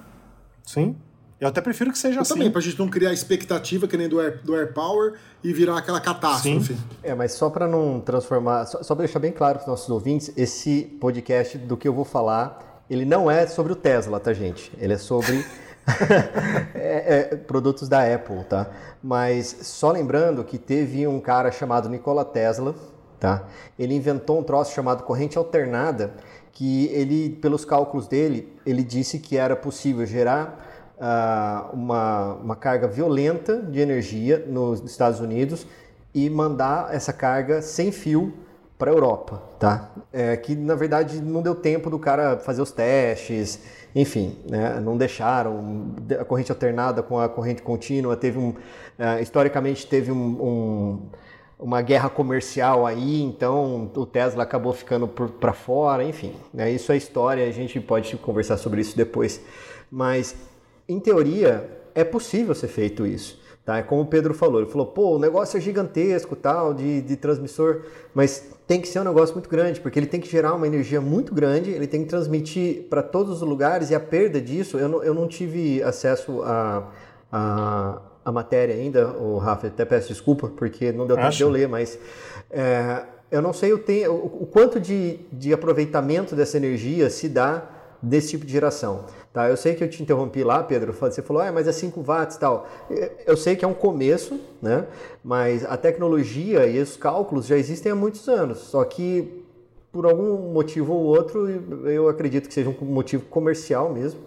[SPEAKER 1] Sim. Eu até prefiro que seja
[SPEAKER 2] eu
[SPEAKER 1] assim.
[SPEAKER 2] também, pra gente não criar expectativa que nem do Air, do Air Power e virar aquela catástrofe. Sim.
[SPEAKER 3] É, mas só para não transformar, só, só para deixar bem claro para os nossos ouvintes, esse podcast do que eu vou falar, ele não é sobre o Tesla, tá, gente? Ele é sobre [LAUGHS] é, é, produtos da Apple, tá? Mas só lembrando que teve um cara chamado Nikola Tesla, tá? Ele inventou um troço chamado corrente alternada, que ele, pelos cálculos dele, ele disse que era possível gerar uh, uma, uma carga violenta de energia nos Estados Unidos e mandar essa carga sem fio para a Europa, tá? É, que na verdade não deu tempo do cara fazer os testes, enfim, né, não deixaram a corrente alternada com a corrente contínua. Teve um, uh, historicamente teve um, um, uma guerra comercial aí, então o Tesla acabou ficando para fora, enfim. Né, isso é história, a gente pode conversar sobre isso depois. Mas, em teoria, é possível ser feito isso. Tá? É como o Pedro falou, ele falou, pô, o negócio é gigantesco, tal, de, de transmissor, mas tem que ser um negócio muito grande, porque ele tem que gerar uma energia muito grande, ele tem que transmitir para todos os lugares, e a perda disso, eu não, eu não tive acesso a, a, a matéria ainda, o Rafa, até peço desculpa, porque não deu tempo de eu ler, mas é, eu não sei o, tem, o, o quanto de, de aproveitamento dessa energia se dá desse tipo de geração. Tá? Eu sei que eu te interrompi lá, Pedro, você falou, ah, mas é 5 watts e tal. Eu sei que é um começo, né? mas a tecnologia e os cálculos já existem há muitos anos, só que por algum motivo ou outro, eu acredito que seja um motivo comercial mesmo,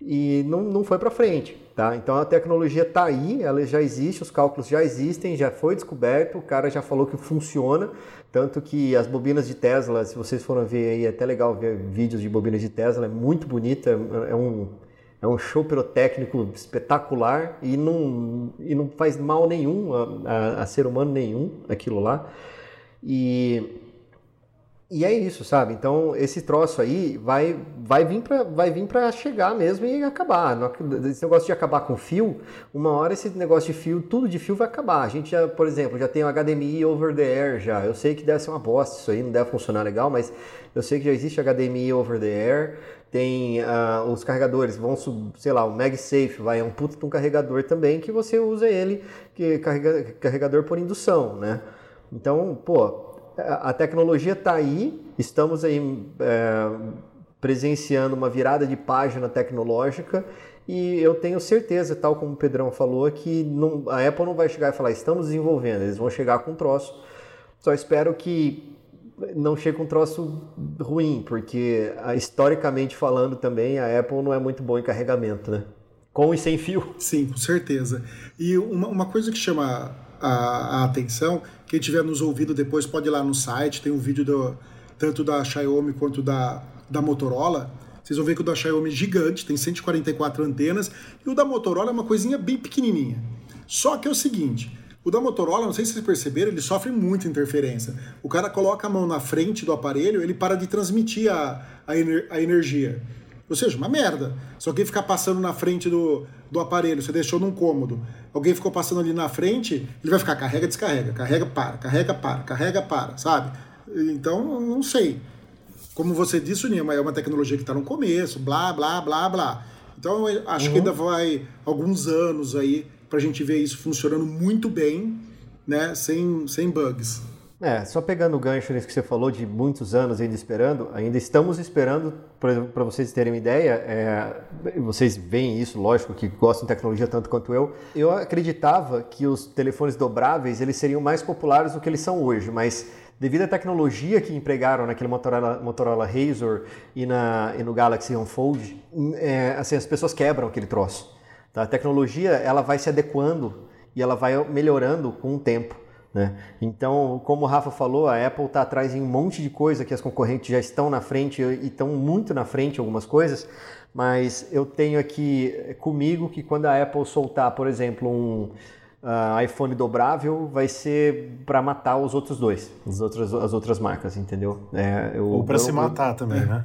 [SPEAKER 3] e não, não foi para frente. Tá? Então a tecnologia está aí, ela já existe, os cálculos já existem, já foi descoberto, o cara já falou que funciona, tanto que as bobinas de Tesla, se vocês forem ver aí, é até legal ver vídeos de bobinas de Tesla, é muito bonita, é um, é um show pirotécnico espetacular e não, e não faz mal nenhum a, a, a ser humano nenhum aquilo lá. E e é isso, sabe? Então esse troço aí vai, vai vir para vai vir para chegar mesmo e acabar. Esse negócio de acabar com fio, uma hora esse negócio de fio, tudo de fio vai acabar. A gente já, por exemplo, já tem o HDMI over the air já. Eu sei que deve ser uma bosta isso aí, não deve funcionar legal, mas eu sei que já existe HDMI over the air. Tem uh, os carregadores, vão, sei lá, o MagSafe vai é um puto de um carregador também que você usa ele, que carrega, carregador por indução, né? Então, pô, a tecnologia está aí, estamos aí é, presenciando uma virada de página tecnológica e eu tenho certeza, tal como o Pedrão falou, que não, a Apple não vai chegar e falar estamos desenvolvendo, eles vão chegar com um troço. Só espero que não chegue um troço ruim, porque historicamente falando também a Apple não é muito boa em carregamento, né? Com e sem fio.
[SPEAKER 2] Sim, com certeza. E uma, uma coisa que chama a, a atenção. Quem tiver nos ouvido depois pode ir lá no site, tem um vídeo do, tanto da Xiaomi quanto da, da Motorola. Vocês vão ver que o da Xiaomi é gigante, tem 144 antenas, e o da Motorola é uma coisinha bem pequenininha. Só que é o seguinte, o da Motorola, não sei se vocês perceberam, ele sofre muita interferência. O cara coloca a mão na frente do aparelho, ele para de transmitir a, a, ener, a energia. Ou seja, uma merda. Se alguém ficar passando na frente do, do aparelho, você deixou num cômodo, alguém ficou passando ali na frente, ele vai ficar carrega, descarrega, carrega, para, carrega, para, carrega, para, sabe? Então, não sei. Como você disse, Nima, é uma tecnologia que está no começo, blá, blá, blá, blá. Então, acho uhum. que ainda vai alguns anos aí para a gente ver isso funcionando muito bem, né, sem, sem bugs.
[SPEAKER 3] É, só pegando o gancho nisso que você falou de muitos anos ainda esperando, ainda estamos esperando, para vocês terem uma ideia, é, vocês veem isso, lógico, que gostam de tecnologia tanto quanto eu. Eu acreditava que os telefones dobráveis eles seriam mais populares do que eles são hoje, mas devido à tecnologia que empregaram naquele Motorola, Motorola Razr e, na, e no Galaxy Unfold, é, assim, as pessoas quebram aquele troço. Tá? A tecnologia ela vai se adequando e ela vai melhorando com o tempo. Né? Então, como o Rafa falou, a Apple está atrás em um monte de coisa que as concorrentes já estão na frente e estão muito na frente algumas coisas, mas eu tenho aqui comigo que quando a Apple soltar, por exemplo, um uh, iPhone dobrável, vai ser para matar os outros dois, as outras, as outras marcas, entendeu?
[SPEAKER 1] É, eu, Ou para se matar também, é. né?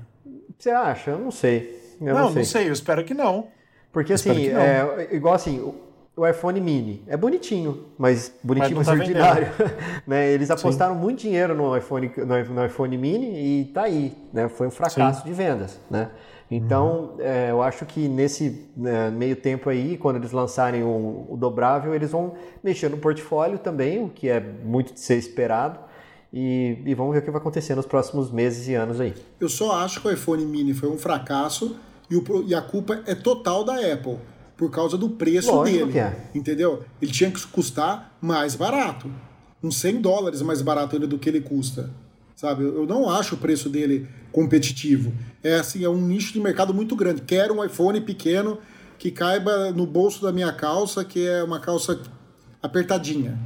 [SPEAKER 3] Você acha? Eu não sei.
[SPEAKER 1] Eu não, não sei. não sei, eu espero que não.
[SPEAKER 3] Porque assim, é, igual assim, o iPhone mini. É bonitinho, mas bonitinho, mas, mas tá [LAUGHS] ordinário. [LAUGHS] né? Eles apostaram Sim. muito dinheiro no iPhone, no, iPhone mini e tá aí. Né? Foi um fracasso Sim. de vendas. Né? Então, uhum. é, eu acho que nesse né, meio tempo aí, quando eles lançarem o, o, dobrável, eles vão mexer no portfólio também, o que é muito de ser esperado. E, e vamos ver o que vai acontecer nos próximos meses e anos aí.
[SPEAKER 2] Eu só acho que o iPhone mini foi um fracasso e, o, e a culpa é total da Apple por causa do preço Lógico dele. É. Entendeu? Ele tinha que custar mais barato. Uns 100 dólares mais barato ainda do que ele custa. Sabe? Eu não acho o preço dele competitivo. É assim, é um nicho de mercado muito grande. Quero um iPhone pequeno que caiba no bolso da minha calça, que é uma calça apertadinha.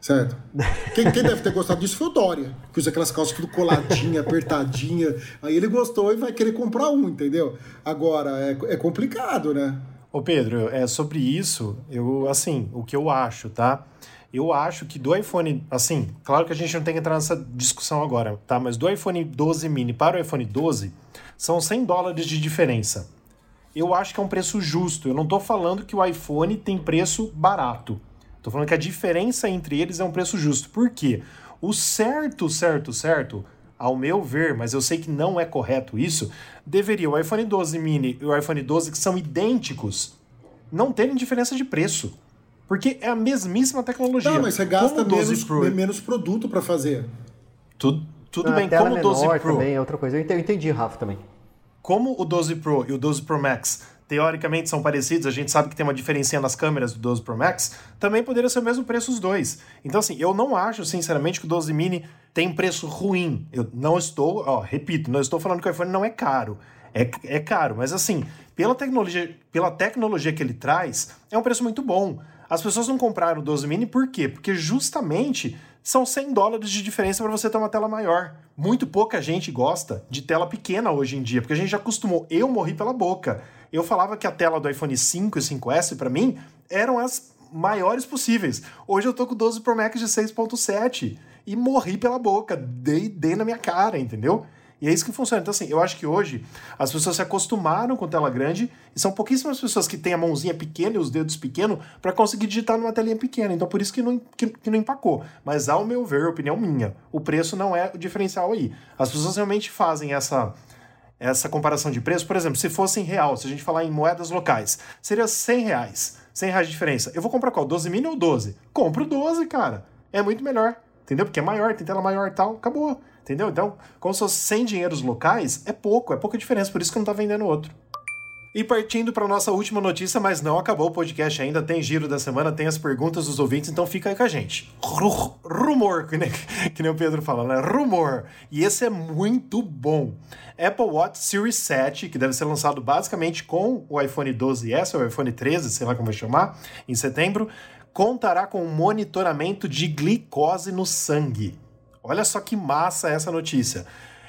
[SPEAKER 2] Certo? [LAUGHS] Quem, quem, deve ter gostado disso foi o Dória, que usa aquelas calças tudo coladinha, apertadinha. Aí ele gostou e vai querer comprar um, entendeu? Agora, é, é complicado, né?
[SPEAKER 1] Ô Pedro, é sobre isso, eu assim, o que eu acho, tá? Eu acho que do iPhone, assim, claro que a gente não tem que entrar nessa discussão agora, tá? Mas do iPhone 12 mini para o iPhone 12, são 100 dólares de diferença. Eu acho que é um preço justo. Eu não tô falando que o iPhone tem preço barato. Tô falando que a diferença entre eles é um preço justo. Por quê? O certo, certo, certo ao meu ver, mas eu sei que não é correto isso, deveria o iPhone 12 mini e o iPhone 12, que são idênticos, não terem diferença de preço. Porque é a mesmíssima tecnologia. Não,
[SPEAKER 2] mas você gasta menos, Pro... menos produto para fazer.
[SPEAKER 1] Tudo, tudo bem, como o 12 Pro.
[SPEAKER 3] também é outra coisa. Eu entendi, Rafa, também.
[SPEAKER 1] como o 12 Pro e o 12 Pro Max teoricamente são parecidos, a gente sabe que tem uma diferença nas câmeras do 12 Pro Max, também poderia ser o mesmo preço os dois. Então, assim, eu não acho, sinceramente, que o 12 Mini tem preço ruim. Eu não estou, ó, repito, não estou falando que o iPhone não é caro. É, é caro, mas assim, pela tecnologia, pela tecnologia que ele traz, é um preço muito bom. As pessoas não compraram o 12 Mini por quê? Porque justamente são 100 dólares de diferença para você ter uma tela maior. Muito pouca gente gosta de tela pequena hoje em dia, porque a gente já acostumou. Eu morri pela boca. Eu falava que a tela do iPhone 5 e 5S, para mim, eram as maiores possíveis. Hoje eu tô com o 12 Pro Max de 6.7 e morri pela boca, dei, dei na minha cara, entendeu? E é isso que funciona. Então, assim, eu acho que hoje as pessoas se acostumaram com tela grande e são pouquíssimas pessoas que têm a mãozinha pequena e os dedos pequenos para conseguir digitar numa telinha pequena. Então, por isso que não, que, que, não empacou. Mas, ao meu ver, opinião minha, o preço não é o diferencial aí. As pessoas realmente fazem essa essa comparação de preço, por exemplo, se fosse em real, se a gente falar em moedas locais, seria 100 reais. 100 reais de diferença. Eu vou comprar qual? 12 mini ou 12? Compro 12, cara. É muito melhor. Entendeu? Porque é maior, tem tela maior e tal, acabou. Entendeu? Então, como se fosse 100 dinheiros locais, é pouco, é pouca diferença, por isso que não tá vendendo outro. E partindo para nossa última notícia, mas não acabou o podcast ainda, tem giro da semana, tem as perguntas dos ouvintes, então fica aí com a gente. Rumor, que nem, [LAUGHS] que nem o Pedro fala, né? Rumor. E esse é muito bom. Apple Watch Series 7, que deve ser lançado basicamente com o iPhone 12S ou iPhone 13, sei lá como vai chamar, em setembro, contará com monitoramento de glicose no sangue. Olha só que massa essa notícia.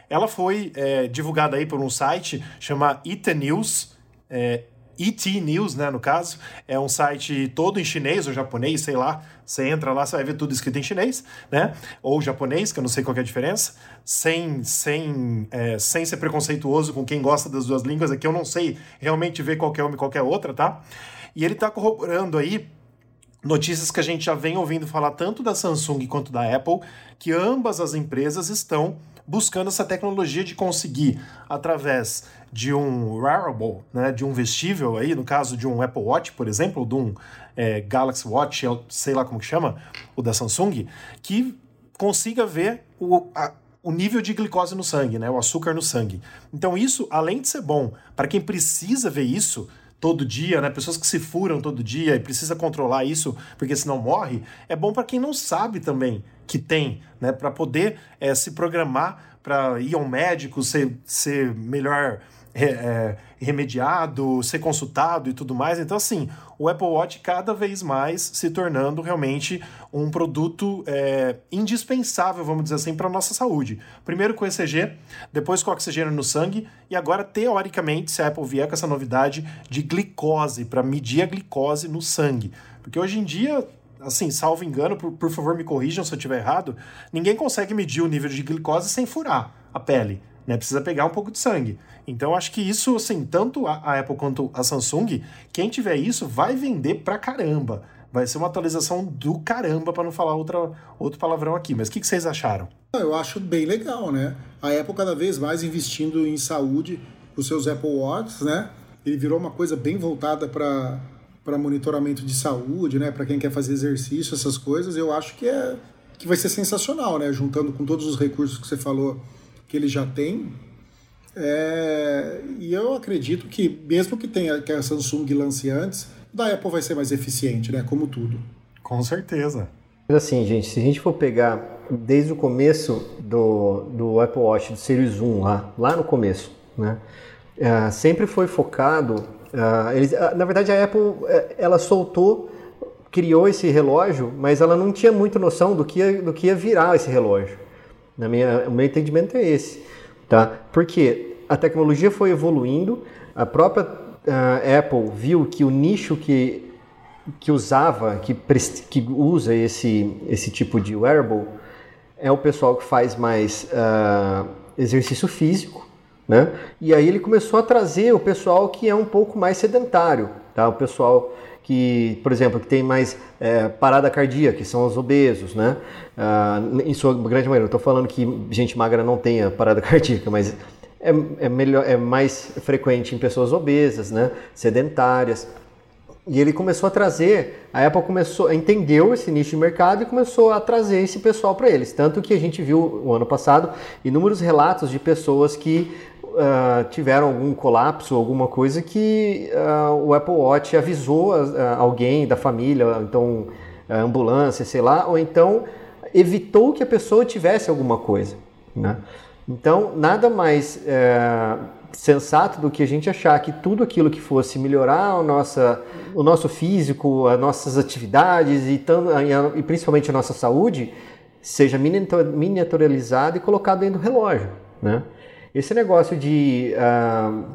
[SPEAKER 1] Ela foi é, divulgada aí por um site chama Ita News, é, ET News, né, no caso, é um site todo em chinês ou japonês, sei lá. Você entra lá, você vai ver tudo escrito em chinês, né? Ou japonês, que eu não sei qual é a diferença. Sem, sem, é, sem ser preconceituoso com quem gosta das duas línguas, aqui eu não sei realmente ver qualquer uma e qualquer outra, tá? E ele está corroborando aí notícias que a gente já vem ouvindo falar tanto da Samsung quanto da Apple, que ambas as empresas estão buscando essa tecnologia de conseguir, através de um wearable, né, de um vestível aí, no caso de um Apple Watch, por exemplo, de um é, Galaxy Watch, sei lá como que chama, o da Samsung, que consiga ver o, a, o nível de glicose no sangue, né, o açúcar no sangue. Então isso, além de ser bom para quem precisa ver isso, todo dia, né? Pessoas que se furam todo dia e precisa controlar isso porque senão morre. É bom para quem não sabe também que tem, né? Para poder é, se programar para ir ao médico, ser, ser melhor é, remediado, ser consultado e tudo mais. Então, assim, o Apple Watch cada vez mais se tornando realmente um produto é, indispensável, vamos dizer assim, para a nossa saúde. Primeiro com ECG, depois com oxigênio no sangue e agora, teoricamente, se a Apple vier com essa novidade de glicose, para medir a glicose no sangue. Porque hoje em dia assim, salvo engano, por, por favor me corrijam se eu estiver errado, ninguém consegue medir o nível de glicose sem furar a pele né? Precisa pegar um pouco de sangue. Então acho que isso, assim, tanto a Apple quanto a Samsung, quem tiver isso vai vender pra caramba. Vai ser uma atualização do caramba, para não falar outra, outro palavrão aqui. Mas o que, que vocês acharam?
[SPEAKER 2] Eu acho bem legal, né? A Apple cada vez mais investindo em saúde os seus Apple Watch, né? Ele virou uma coisa bem voltada para para monitoramento de saúde, né? Para quem quer fazer exercício, essas coisas. Eu acho que é que vai ser sensacional, né? Juntando com todos os recursos que você falou que ele já tem. É, e eu acredito que, mesmo que tenha que a Samsung lance antes, da Apple vai ser mais eficiente, né? Como tudo.
[SPEAKER 1] Com certeza.
[SPEAKER 3] Mas assim, gente, se a gente for pegar desde o começo do, do Apple Watch, do Series 1 lá, lá no começo, né? Uh, sempre foi focado. Uh, eles, uh, na verdade, a Apple é, ela soltou, criou esse relógio, mas ela não tinha muita noção do que ia, do que ia virar esse relógio. Na minha, o meu entendimento é esse, tá? Porque a tecnologia foi evoluindo, a própria uh, Apple viu que o nicho que, que usava, que, que usa esse, esse tipo de wearable é o pessoal que faz mais uh, exercício físico, né? E aí ele começou a trazer o pessoal que é um pouco mais sedentário, tá? O pessoal que, por exemplo, que tem mais é, parada cardíaca, que são os obesos, né? Ah, em sua grande maioria, estou falando que gente magra não tenha parada [LAUGHS] cardíaca, mas é, é, melhor, é mais frequente em pessoas obesas, né? Sedentárias. E ele começou a trazer, a Apple começou, entendeu esse nicho de mercado e começou a trazer esse pessoal para eles. Tanto que a gente viu o ano passado inúmeros relatos de pessoas que uh, tiveram algum colapso, alguma coisa que uh, o Apple Watch avisou alguém da família, então a ambulância, sei lá, ou então evitou que a pessoa tivesse alguma coisa. Né? Então, nada mais é, sensato do que a gente achar que tudo aquilo que fosse melhorar a nossa, o nosso físico, as nossas atividades e, e principalmente a nossa saúde seja miniaturizado e colocado dentro do relógio. Né? Esse negócio de uh,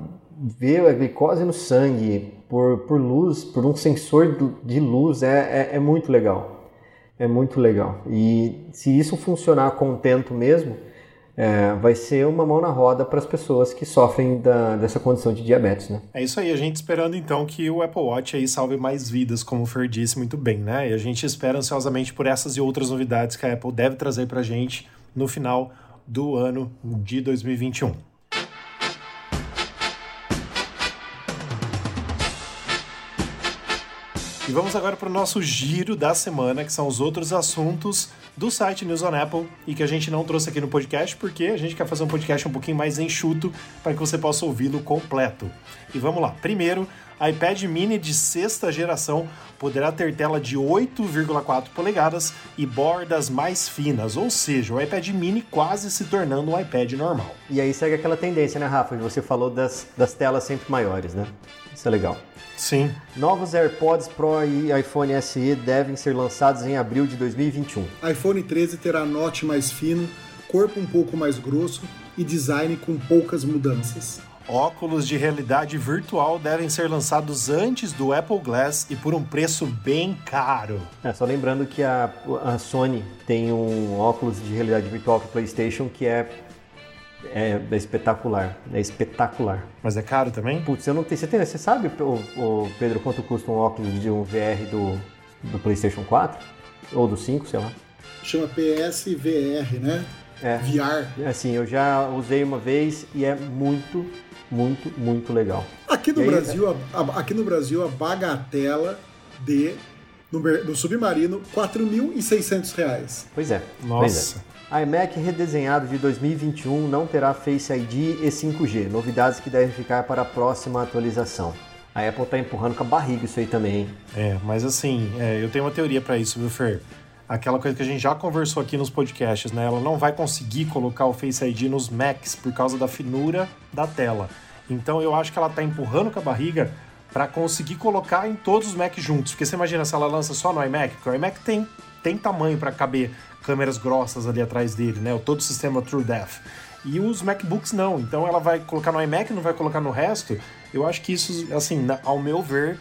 [SPEAKER 3] ver a glicose no sangue por, por luz, por um sensor de luz, é, é, é muito legal. É muito legal. E se isso funcionar contento mesmo, é, vai ser uma mão na roda para as pessoas que sofrem da, dessa condição de diabetes, né?
[SPEAKER 1] É isso aí, a gente esperando então que o Apple Watch aí salve mais vidas, como o Fer disse muito bem, né? E a gente espera ansiosamente por essas e outras novidades que a Apple deve trazer para a gente no final do ano de 2021. E vamos agora para o nosso giro da semana, que são os outros assuntos do site News on Apple e que a gente não trouxe aqui no podcast porque a gente quer fazer um podcast um pouquinho mais enxuto para que você possa ouvi-lo completo. E vamos lá. Primeiro, iPad mini de sexta geração poderá ter tela de 8,4 polegadas e bordas mais finas, ou seja, o iPad mini quase se tornando um iPad normal.
[SPEAKER 3] E aí segue aquela tendência, né, Rafa? Você falou das, das telas sempre maiores, né? Isso é legal.
[SPEAKER 1] Sim.
[SPEAKER 3] Novos AirPods Pro e iPhone SE devem ser lançados em abril de 2021.
[SPEAKER 2] iPhone 13 terá note mais fino, corpo um pouco mais grosso e design com poucas mudanças.
[SPEAKER 1] Óculos de realidade virtual devem ser lançados antes do Apple Glass e por um preço bem caro.
[SPEAKER 3] É, só lembrando que a, a Sony tem um óculos de realidade virtual para PlayStation que é é, é, espetacular. É espetacular.
[SPEAKER 1] Mas é caro também?
[SPEAKER 3] Putz, eu não tenho. Tem, você sabe, o, o Pedro, quanto custa um óculos de um VR do, do PlayStation 4? Ou do 5, sei lá?
[SPEAKER 2] Chama PSVR, né?
[SPEAKER 3] É.
[SPEAKER 2] VR.
[SPEAKER 3] É assim, eu já usei uma vez e é muito, muito, muito legal.
[SPEAKER 2] Aqui no, Brasil, a, a, aqui no Brasil, a bagatela de no, no submarino, R$ 4.600.
[SPEAKER 3] Pois é.
[SPEAKER 1] Nossa.
[SPEAKER 3] Pois é iMac redesenhado de 2021 não terá Face ID e 5G, novidades que devem ficar para a próxima atualização. A Apple está empurrando com a barriga isso aí também, hein?
[SPEAKER 1] É, mas assim, é, eu tenho uma teoria para isso, viu, Fer? Aquela coisa que a gente já conversou aqui nos podcasts, né? Ela não vai conseguir colocar o Face ID nos Macs por causa da finura da tela. Então eu acho que ela está empurrando com a barriga para conseguir colocar em todos os Macs juntos. Porque você imagina se ela lança só no iMac, porque o iMac tem, tem tamanho para caber câmeras grossas ali atrás dele, né? Todo o sistema TrueDepth. E os MacBooks não. Então ela vai colocar no iMac, não vai colocar no resto. Eu acho que isso, assim, ao meu ver,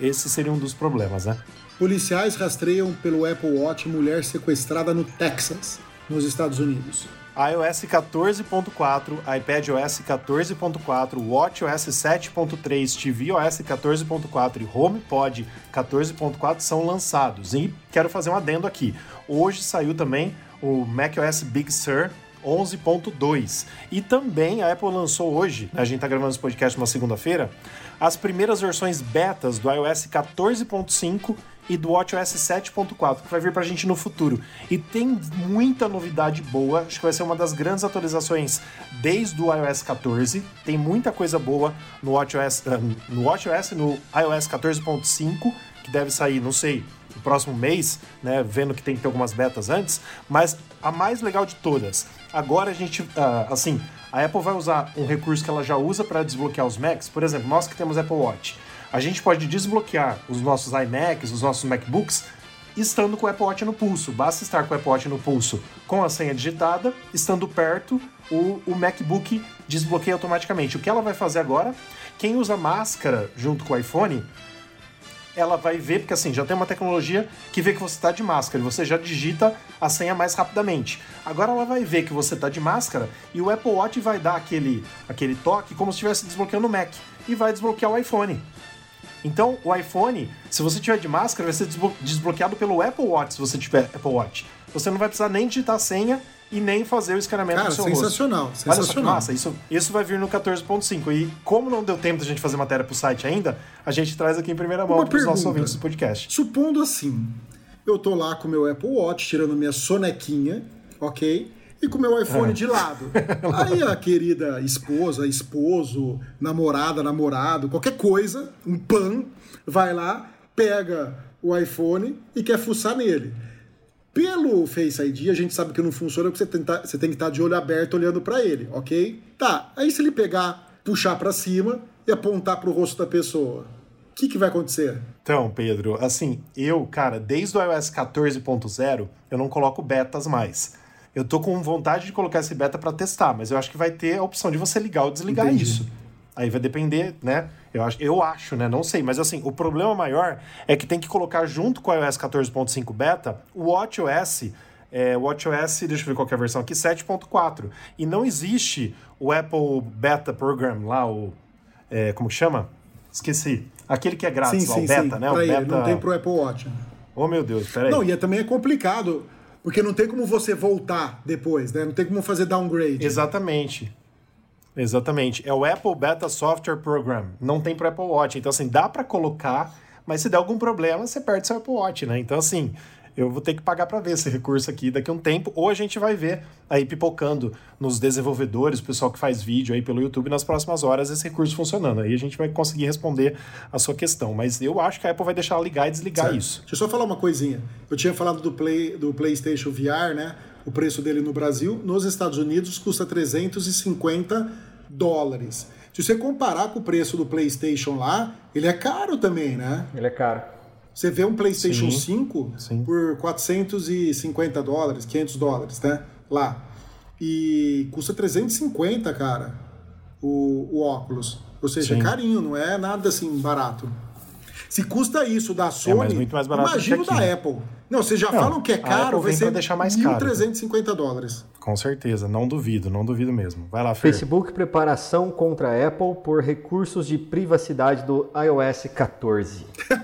[SPEAKER 1] esse seria um dos problemas, né?
[SPEAKER 2] Policiais rastreiam pelo Apple Watch mulher sequestrada no Texas, nos Estados Unidos
[SPEAKER 1] iOS 14.4, iPadOS 14.4, WatchOS 7.3, tvOS 14.4 e HomePod 14.4 são lançados. E quero fazer um adendo aqui. Hoje saiu também o macOS Big Sur 11.2. E também a Apple lançou hoje, a gente está gravando esse podcast numa segunda-feira, as primeiras versões betas do iOS 14.5 e do WatchOS 7.4, que vai vir pra gente no futuro. E tem muita novidade boa, acho que vai ser uma das grandes atualizações desde o iOS 14. Tem muita coisa boa no WatchOS, no WatchOS no iOS 14.5, que deve sair, não sei, no próximo mês, né, vendo que tem que ter algumas betas antes, mas a mais legal de todas, agora a gente, uh, assim, a Apple vai usar um recurso que ela já usa para desbloquear os Macs, por exemplo, nós que temos Apple Watch, a gente pode desbloquear os nossos iMacs, os nossos MacBooks, estando com o Apple Watch no pulso. Basta estar com o Apple Watch no pulso com a senha digitada, estando perto, o, o MacBook desbloqueia automaticamente. O que ela vai fazer agora? Quem usa máscara junto com o iPhone, ela vai ver, porque assim, já tem uma tecnologia que vê que você está de máscara e você já digita a senha mais rapidamente. Agora ela vai ver que você está de máscara e o Apple Watch vai dar aquele, aquele toque como se estivesse desbloqueando o Mac e vai desbloquear o iPhone. Então, o iPhone, se você tiver de máscara, vai ser desbloqueado pelo Apple Watch se você tiver Apple Watch. Você não vai precisar nem digitar a senha e nem fazer o escaneamento
[SPEAKER 2] Cara,
[SPEAKER 1] do seu
[SPEAKER 2] sensacional,
[SPEAKER 1] rosto.
[SPEAKER 2] sensacional.
[SPEAKER 1] Que massa, isso, isso vai vir no 14.5. E como não deu tempo da gente fazer matéria pro site ainda, a gente traz aqui em primeira mão para os nossos ouvintes do podcast.
[SPEAKER 2] Supondo assim, eu tô lá com meu Apple Watch, tirando minha sonequinha, ok? E com o meu iPhone de lado. Aí a querida esposa, esposo, namorada, namorado, qualquer coisa, um pan, vai lá, pega o iPhone e quer fuçar nele. Pelo Face ID, a gente sabe que não funciona porque você tem, você tem que estar de olho aberto olhando para ele, ok? Tá, aí se ele pegar, puxar para cima e apontar para o rosto da pessoa, o que, que vai acontecer?
[SPEAKER 1] Então, Pedro, assim, eu, cara, desde o iOS 14.0, eu não coloco betas mais. Eu tô com vontade de colocar esse beta para testar, mas eu acho que vai ter a opção de você ligar ou desligar Entendi. isso. Aí vai depender, né? Eu acho, eu acho, né? Não sei, mas assim, o problema maior é que tem que colocar junto com o iOS 14.5 beta o WatchOS é, WatchOS, deixa eu ver qual é a versão aqui, 7.4. E não existe o Apple Beta Program lá, o. É, como que chama? Esqueci. Aquele que é grátis
[SPEAKER 2] sim,
[SPEAKER 1] lá,
[SPEAKER 2] sim,
[SPEAKER 1] o beta,
[SPEAKER 2] sim.
[SPEAKER 1] né? O beta...
[SPEAKER 2] não tem pro Apple Watch.
[SPEAKER 1] Oh, meu Deus, peraí.
[SPEAKER 2] Não, e é, também é complicado, porque não tem como você voltar depois, né? Não tem como fazer downgrade.
[SPEAKER 1] Exatamente. Exatamente. É o Apple Beta Software Program. Não tem pro Apple Watch. Então, assim, dá para colocar, mas se der algum problema, você perde seu Apple Watch, né? Então, assim, eu vou ter que pagar para ver esse recurso aqui daqui a um tempo, ou a gente vai ver aí pipocando nos desenvolvedores, o pessoal que faz vídeo aí pelo YouTube nas próximas horas esse recurso funcionando. Aí a gente vai conseguir responder a sua questão. Mas eu acho que a Apple vai deixar ligar e desligar certo. isso.
[SPEAKER 2] Deixa eu só falar uma coisinha. Eu tinha falado do, Play, do PlayStation VR, né? O preço dele no Brasil, nos Estados Unidos custa 350 dólares. Se você comparar com o preço do PlayStation lá, ele é caro também, né?
[SPEAKER 3] Ele é caro.
[SPEAKER 2] Você vê um PlayStation sim, 5 sim. por 450 dólares, 500 dólares, né? Lá. E custa 350, cara, o, o óculos. Ou seja, sim. é carinho, não é nada assim barato. Se custa isso da Sony, é, mais barato imagina o da Apple. Não, vocês já não, falam que é caro, vai ser deixar mais 1.350 caro. dólares.
[SPEAKER 1] Com certeza, não duvido, não duvido mesmo. Vai lá, Fer.
[SPEAKER 3] Facebook preparação contra a Apple por recursos de privacidade do iOS 14.
[SPEAKER 2] é.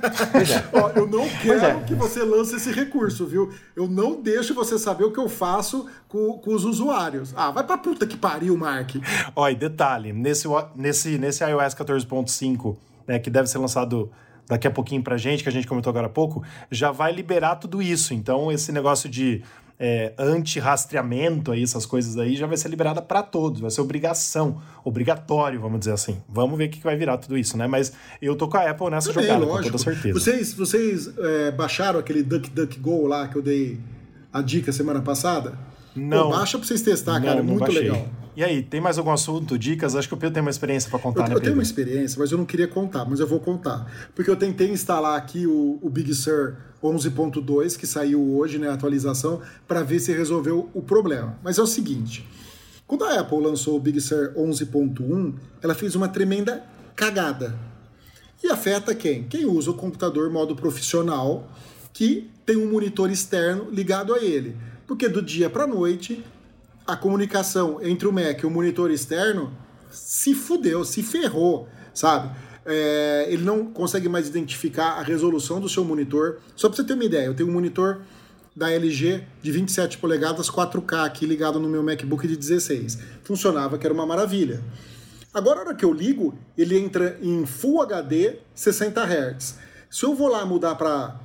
[SPEAKER 2] [LAUGHS] Ó, eu não quero é. que você lance esse recurso, viu? Eu não deixo você saber o que eu faço com, com os usuários. Ah, vai pra puta que pariu, Mark.
[SPEAKER 1] E detalhe, nesse, nesse, nesse iOS 14.5, né, que deve ser lançado daqui a pouquinho pra gente, que a gente comentou agora há pouco, já vai liberar tudo isso. Então, esse negócio de é, anti-rastreamento, aí, essas coisas aí, já vai ser liberada para todos, vai ser obrigação, obrigatório, vamos dizer assim. Vamos ver o que vai virar tudo isso, né? Mas eu tô com a Apple nessa Também, jogada, lógico. com toda certeza.
[SPEAKER 2] Vocês, vocês é, baixaram aquele DuckDuckGo lá que eu dei a dica semana passada?
[SPEAKER 1] Não.
[SPEAKER 2] Pô, baixa pra vocês testar, cara, é muito baixei. legal.
[SPEAKER 1] E aí, tem mais algum assunto, dicas? Acho que o Pedro tem uma experiência para contar,
[SPEAKER 2] eu,
[SPEAKER 1] né,
[SPEAKER 2] Eu tenho uma experiência, mas eu não queria contar, mas eu vou contar. Porque eu tentei instalar aqui o, o Big Sur 11.2, que saiu hoje, né, a atualização, para ver se resolveu o problema. Mas é o seguinte, quando a Apple lançou o Big Sur 11.1, ela fez uma tremenda cagada. E afeta quem? Quem usa o computador modo profissional, que tem um monitor externo ligado a ele. Porque do dia para noite a comunicação entre o Mac e o monitor externo se fudeu, se ferrou, sabe? É, ele não consegue mais identificar a resolução do seu monitor. Só para você ter uma ideia, eu tenho um monitor da LG de 27 polegadas 4K aqui ligado no meu MacBook de 16. Funcionava, que era uma maravilha. Agora, na hora que eu ligo, ele entra em Full HD 60 Hz. Se eu vou lá mudar para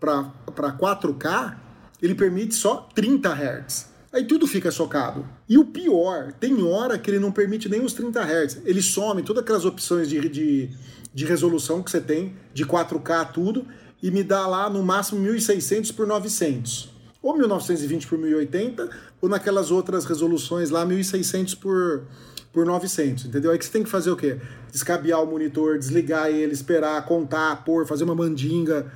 [SPEAKER 2] 4K, ele permite só 30 Hz. Aí tudo fica socado. E o pior, tem hora que ele não permite nem os 30 Hz. Ele some todas aquelas opções de, de, de resolução que você tem, de 4K tudo, e me dá lá no máximo 1600 por 900. Ou 1920 por 1080, ou naquelas outras resoluções lá 1600 por, por 900, entendeu? Aí que você tem que fazer o quê? Descabear o monitor, desligar ele, esperar, contar, pôr, fazer uma mandinga,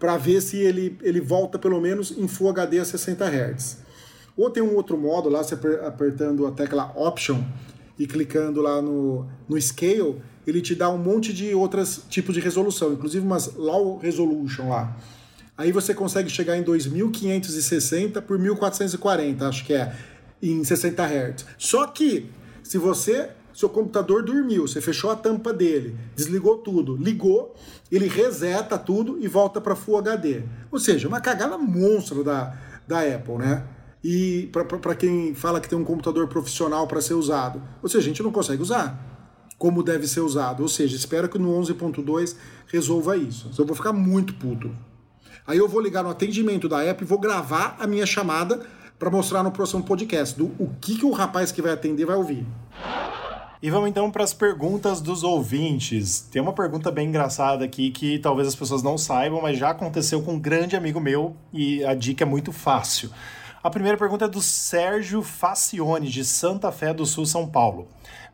[SPEAKER 2] para ver se ele, ele volta pelo menos em Full HD a 60 Hz. Ou tem um outro modo lá, você apertando a tecla Option e clicando lá no, no Scale, ele te dá um monte de outros tipos de resolução, inclusive umas Low Resolution lá. Aí você consegue chegar em 2560 por 1440, acho que é, em 60 Hz. Só que, se você seu computador dormiu, você fechou a tampa dele, desligou tudo, ligou, ele reseta tudo e volta para Full HD. Ou seja, uma cagada monstra da, da Apple, né? E para quem fala que tem um computador profissional para ser usado. Ou seja, a gente não consegue usar como deve ser usado. Ou seja, espero que no 11.2 resolva isso. Eu vou ficar muito puto. Aí eu vou ligar no atendimento da Apple e vou gravar a minha chamada para mostrar no próximo podcast do o que, que o rapaz que vai atender vai ouvir.
[SPEAKER 1] E vamos então para as perguntas dos ouvintes. Tem uma pergunta bem engraçada aqui que talvez as pessoas não saibam, mas já aconteceu com um grande amigo meu e a dica é muito fácil. A primeira pergunta é do Sérgio Facione, de Santa Fé do Sul, São Paulo.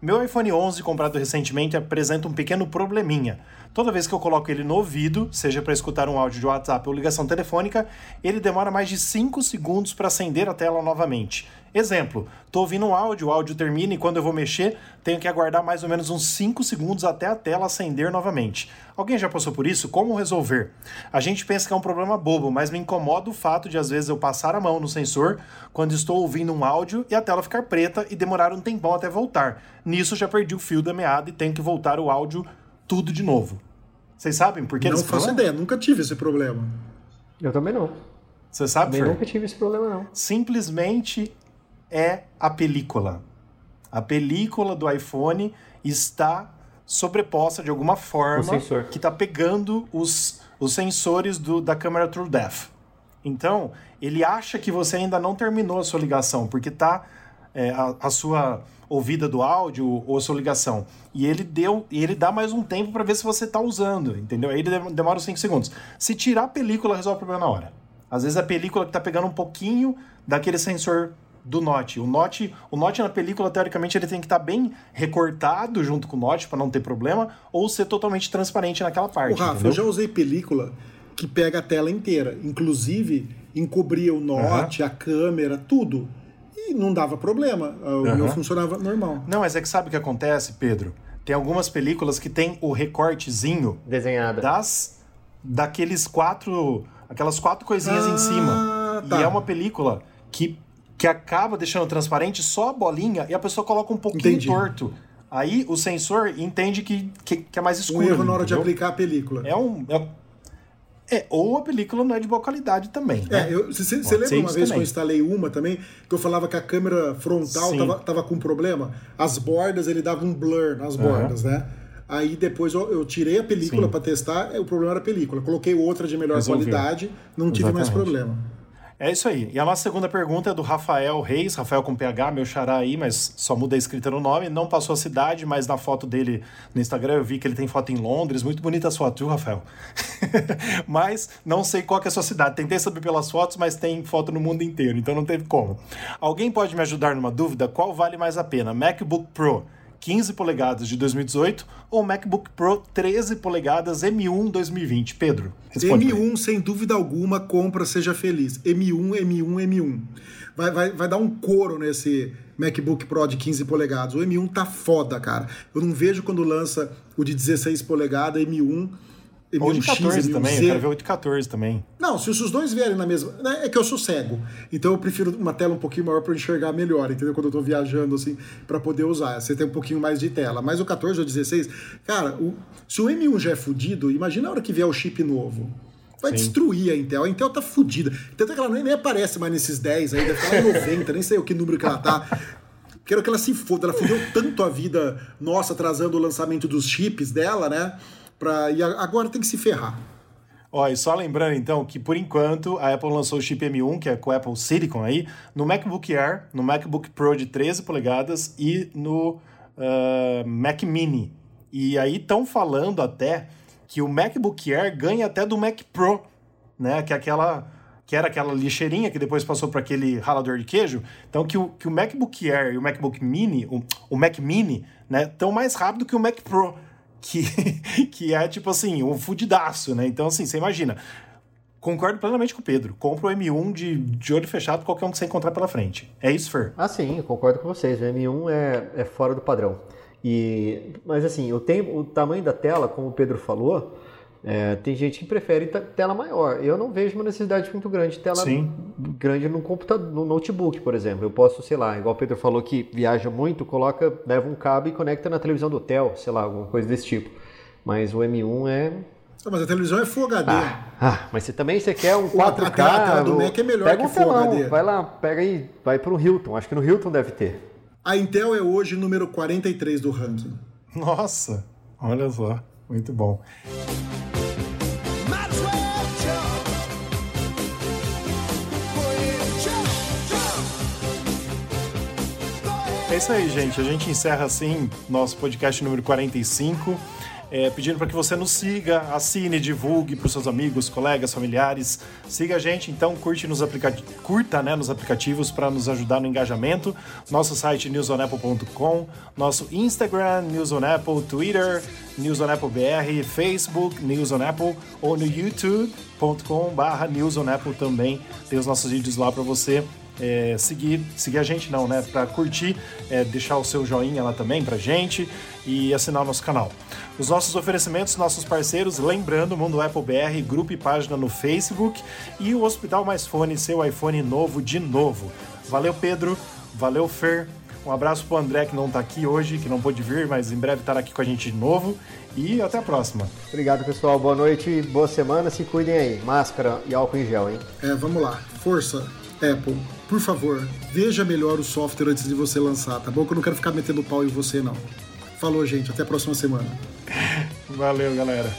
[SPEAKER 1] Meu iPhone 11, comprado recentemente, apresenta um pequeno probleminha. Toda vez que eu coloco ele no ouvido, seja para escutar um áudio de WhatsApp ou ligação telefônica, ele demora mais de 5 segundos para acender a tela novamente. Exemplo, estou ouvindo um áudio, o áudio termina e quando eu vou mexer, tenho que aguardar mais ou menos uns 5 segundos até a tela acender novamente. Alguém já passou por isso? Como resolver? A gente pensa que é um problema bobo, mas me incomoda o fato de às vezes eu passar a mão no sensor quando estou ouvindo um áudio e a tela ficar preta e demorar um tempão até voltar. Nisso já perdi o fio da meada e tenho que voltar o áudio tudo de novo. Vocês sabem por que
[SPEAKER 2] Não faço
[SPEAKER 1] problema?
[SPEAKER 2] ideia, nunca tive esse problema.
[SPEAKER 3] Eu também não.
[SPEAKER 1] Você sabe,
[SPEAKER 3] Também
[SPEAKER 1] Fer?
[SPEAKER 3] nunca tive esse problema, não.
[SPEAKER 1] Simplesmente é a película. A película do iPhone está sobreposta de alguma forma
[SPEAKER 3] O sensor.
[SPEAKER 1] que está pegando os, os sensores do, da câmera TrueDepth. Então, ele acha que você ainda não terminou a sua ligação, porque está a, a sua ouvida do áudio ou a sua ligação. E ele deu, e ele dá mais um tempo para ver se você está usando, entendeu? Aí ele dem- demora os 5 segundos. Se tirar a película, resolve o problema na hora. Às vezes a película que está pegando um pouquinho daquele sensor do Note. O Note, o Note na película, teoricamente, ele tem que estar bem recortado junto com o Note para não ter problema, ou ser totalmente transparente naquela parte.
[SPEAKER 2] Rafa,
[SPEAKER 1] entendeu?
[SPEAKER 2] eu já usei película que pega a tela inteira, inclusive encobria o note, a câmera, tudo. E não dava problema. O meu
[SPEAKER 1] Aham.
[SPEAKER 2] funcionava normal.
[SPEAKER 1] Não, mas é que sabe o que acontece, Pedro? Tem algumas películas que tem o recortezinho
[SPEAKER 3] Desenhada.
[SPEAKER 1] das daqueles quatro, aquelas quatro coisinhas em
[SPEAKER 2] Ah,
[SPEAKER 1] cima.
[SPEAKER 2] tá.
[SPEAKER 1] E é uma película que que acaba deixando transparente só a bolinha e a pessoa coloca um pouquinho
[SPEAKER 2] Entendi.
[SPEAKER 1] torto. Aí o sensor entende que, que, que é mais
[SPEAKER 2] Um
[SPEAKER 1] escuro.
[SPEAKER 2] erro na hora de
[SPEAKER 1] entendeu?
[SPEAKER 2] aplicar a película.
[SPEAKER 1] É um. É, é, ou a película não é de boa qualidade também. né?
[SPEAKER 2] É, você lembra uma vez que eu
[SPEAKER 1] também.
[SPEAKER 2] instalei uma também, que eu falava que a câmera frontal tava, tava com problema? As bordas, ele dava um blur nas bordas, né? Aí depois eu, eu tirei a película para testar, é, o problema era a película. Coloquei outra de melhor qualidade, não tive mais
[SPEAKER 1] Exatamente.
[SPEAKER 2] problema.
[SPEAKER 1] É isso aí. E a nossa segunda pergunta é do Rafael Reis, Rafael com PH, meu xará aí, mas só muda a escrita no nome. Não passou a cidade, mas na foto dele no Instagram eu vi que ele tem foto em Londres. Muito bonita as fotos, viu, Rafael? [LAUGHS] mas não sei qual é a sua cidade. Tentei saber pelas fotos, mas tem foto no mundo inteiro, então não teve como. Alguém pode me ajudar numa dúvida? Qual vale mais a pena? MacBook Pro 15 polegadas de 2018 ou MacBook Pro 13 polegadas M1 2020? Pedro, responde. pra ele.
[SPEAKER 2] M1, sem dúvida alguma, compra, seja feliz. M1, M1, M1. Vai, vai, vai dar um couro nesse MacBook Pro de 15 polegadas. O M1 tá foda, cara. Eu não vejo quando lança o de 16 polegadas, M1, M1X,
[SPEAKER 1] Ou de 14 também, eu
[SPEAKER 2] M1Z.
[SPEAKER 1] quero ver o de 14 também.
[SPEAKER 2] Não, se os dois vierem na mesma. né, É que eu sou cego. Então eu prefiro uma tela um pouquinho maior para enxergar melhor, entendeu? Quando eu tô viajando, assim, para poder usar. Você tem um pouquinho mais de tela. Mas o 14 ou 16, cara, o- se o M1 já é fudido, imagina a hora que vier o chip novo. Vai
[SPEAKER 1] Sim.
[SPEAKER 2] destruir a Intel. A Intel tá fudida. Tanto é que ela nem, nem aparece mais nesses 10 aí, deve estar lá em 90, nem sei o que número que ela tá. Quero que ela se foda. Ela fudeu tanto a vida nossa, atrasando o lançamento dos chips dela, né? E agora tem que se ferrar.
[SPEAKER 1] Ó, e só lembrando então que por enquanto a Apple lançou o chip M1, que é com o Apple Silicon aí, no MacBook Air, no MacBook Pro de 13 polegadas e no ah, Mac Mini. E aí estão falando até que o MacBook Air ganha até do Mac Pro, né? Que é aquela que era aquela lixeirinha que depois passou para aquele ralador de queijo. Então que o, que o MacBook Air e o MacBook Mini, o, o Mac Mini, né, estão mais rápido que o Mac Pro, que, [LAUGHS] que é tipo assim, um fudidaço, né? Então assim, você imagina. Concordo plenamente com o Pedro. Compra o M1 de, de olho fechado, qualquer um que você encontrar pela frente. É isso, Fer?
[SPEAKER 3] Ah, sim, eu concordo com vocês. O M1 é, é fora do padrão. E, mas assim, o, tempo, o tamanho da tela, como o Pedro falou, é, tem gente que prefere tela maior. Eu não vejo uma necessidade muito grande de tela
[SPEAKER 1] Sim.
[SPEAKER 3] grande no computador, no notebook, por exemplo. Eu posso, sei lá, igual o Pedro falou que viaja muito, coloca, leva um cabo e conecta na televisão do hotel, sei lá, alguma coisa desse tipo. Mas o M1 é.
[SPEAKER 2] Ah, Mas a televisão é Full HD.
[SPEAKER 3] Ah, mas você também você quer um
[SPEAKER 2] a
[SPEAKER 3] 4K.
[SPEAKER 2] tela- a tela do Mac é melhor
[SPEAKER 3] pega
[SPEAKER 2] que
[SPEAKER 3] um
[SPEAKER 2] Full
[SPEAKER 3] telão,
[SPEAKER 2] HD.
[SPEAKER 3] Vai lá, pega aí, vai pro Hilton. Acho que no Hilton deve ter.
[SPEAKER 2] A Intel é hoje número 43 do ranking.
[SPEAKER 1] Nossa, olha só. Muito bom. É isso aí, gente. A gente encerra assim nosso podcast número 45 é, pedindo para que você nos siga, assine, divulgue para os seus amigos, colegas, familiares. Siga a gente, então, curte nos curta né, nos aplicativos para nos ajudar no engajamento. Nosso site newsonapple.com, nosso Instagram, newsonapple, Twitter, newsonapplebr, Facebook, newsonapple ou no youtube.com barra newsonapple também. Tem os nossos vídeos lá para você é, seguir, seguir a gente não, né? Para curtir, é, deixar o seu joinha lá também pra gente e assinar o nosso canal. Os nossos oferecimentos, nossos parceiros, lembrando, Mundo Apple BR, grupo e página no Facebook e o Hospital Mais Fone, seu iPhone novo de novo. Valeu, Pedro. Valeu, Fer. Um abraço pro André que não tá aqui hoje, que não pôde vir, mas em breve estará aqui com a gente de novo. E até a próxima.
[SPEAKER 3] Obrigado, pessoal. Boa noite, boa semana. Se cuidem aí. Máscara e álcool em gel, hein?
[SPEAKER 2] É, vamos lá. Força. Apple, por favor, veja melhor o software antes de você lançar, tá bom? Que eu não quero ficar metendo pau em você, não. Falou, gente. Até a próxima semana.
[SPEAKER 1] Valeu, galera.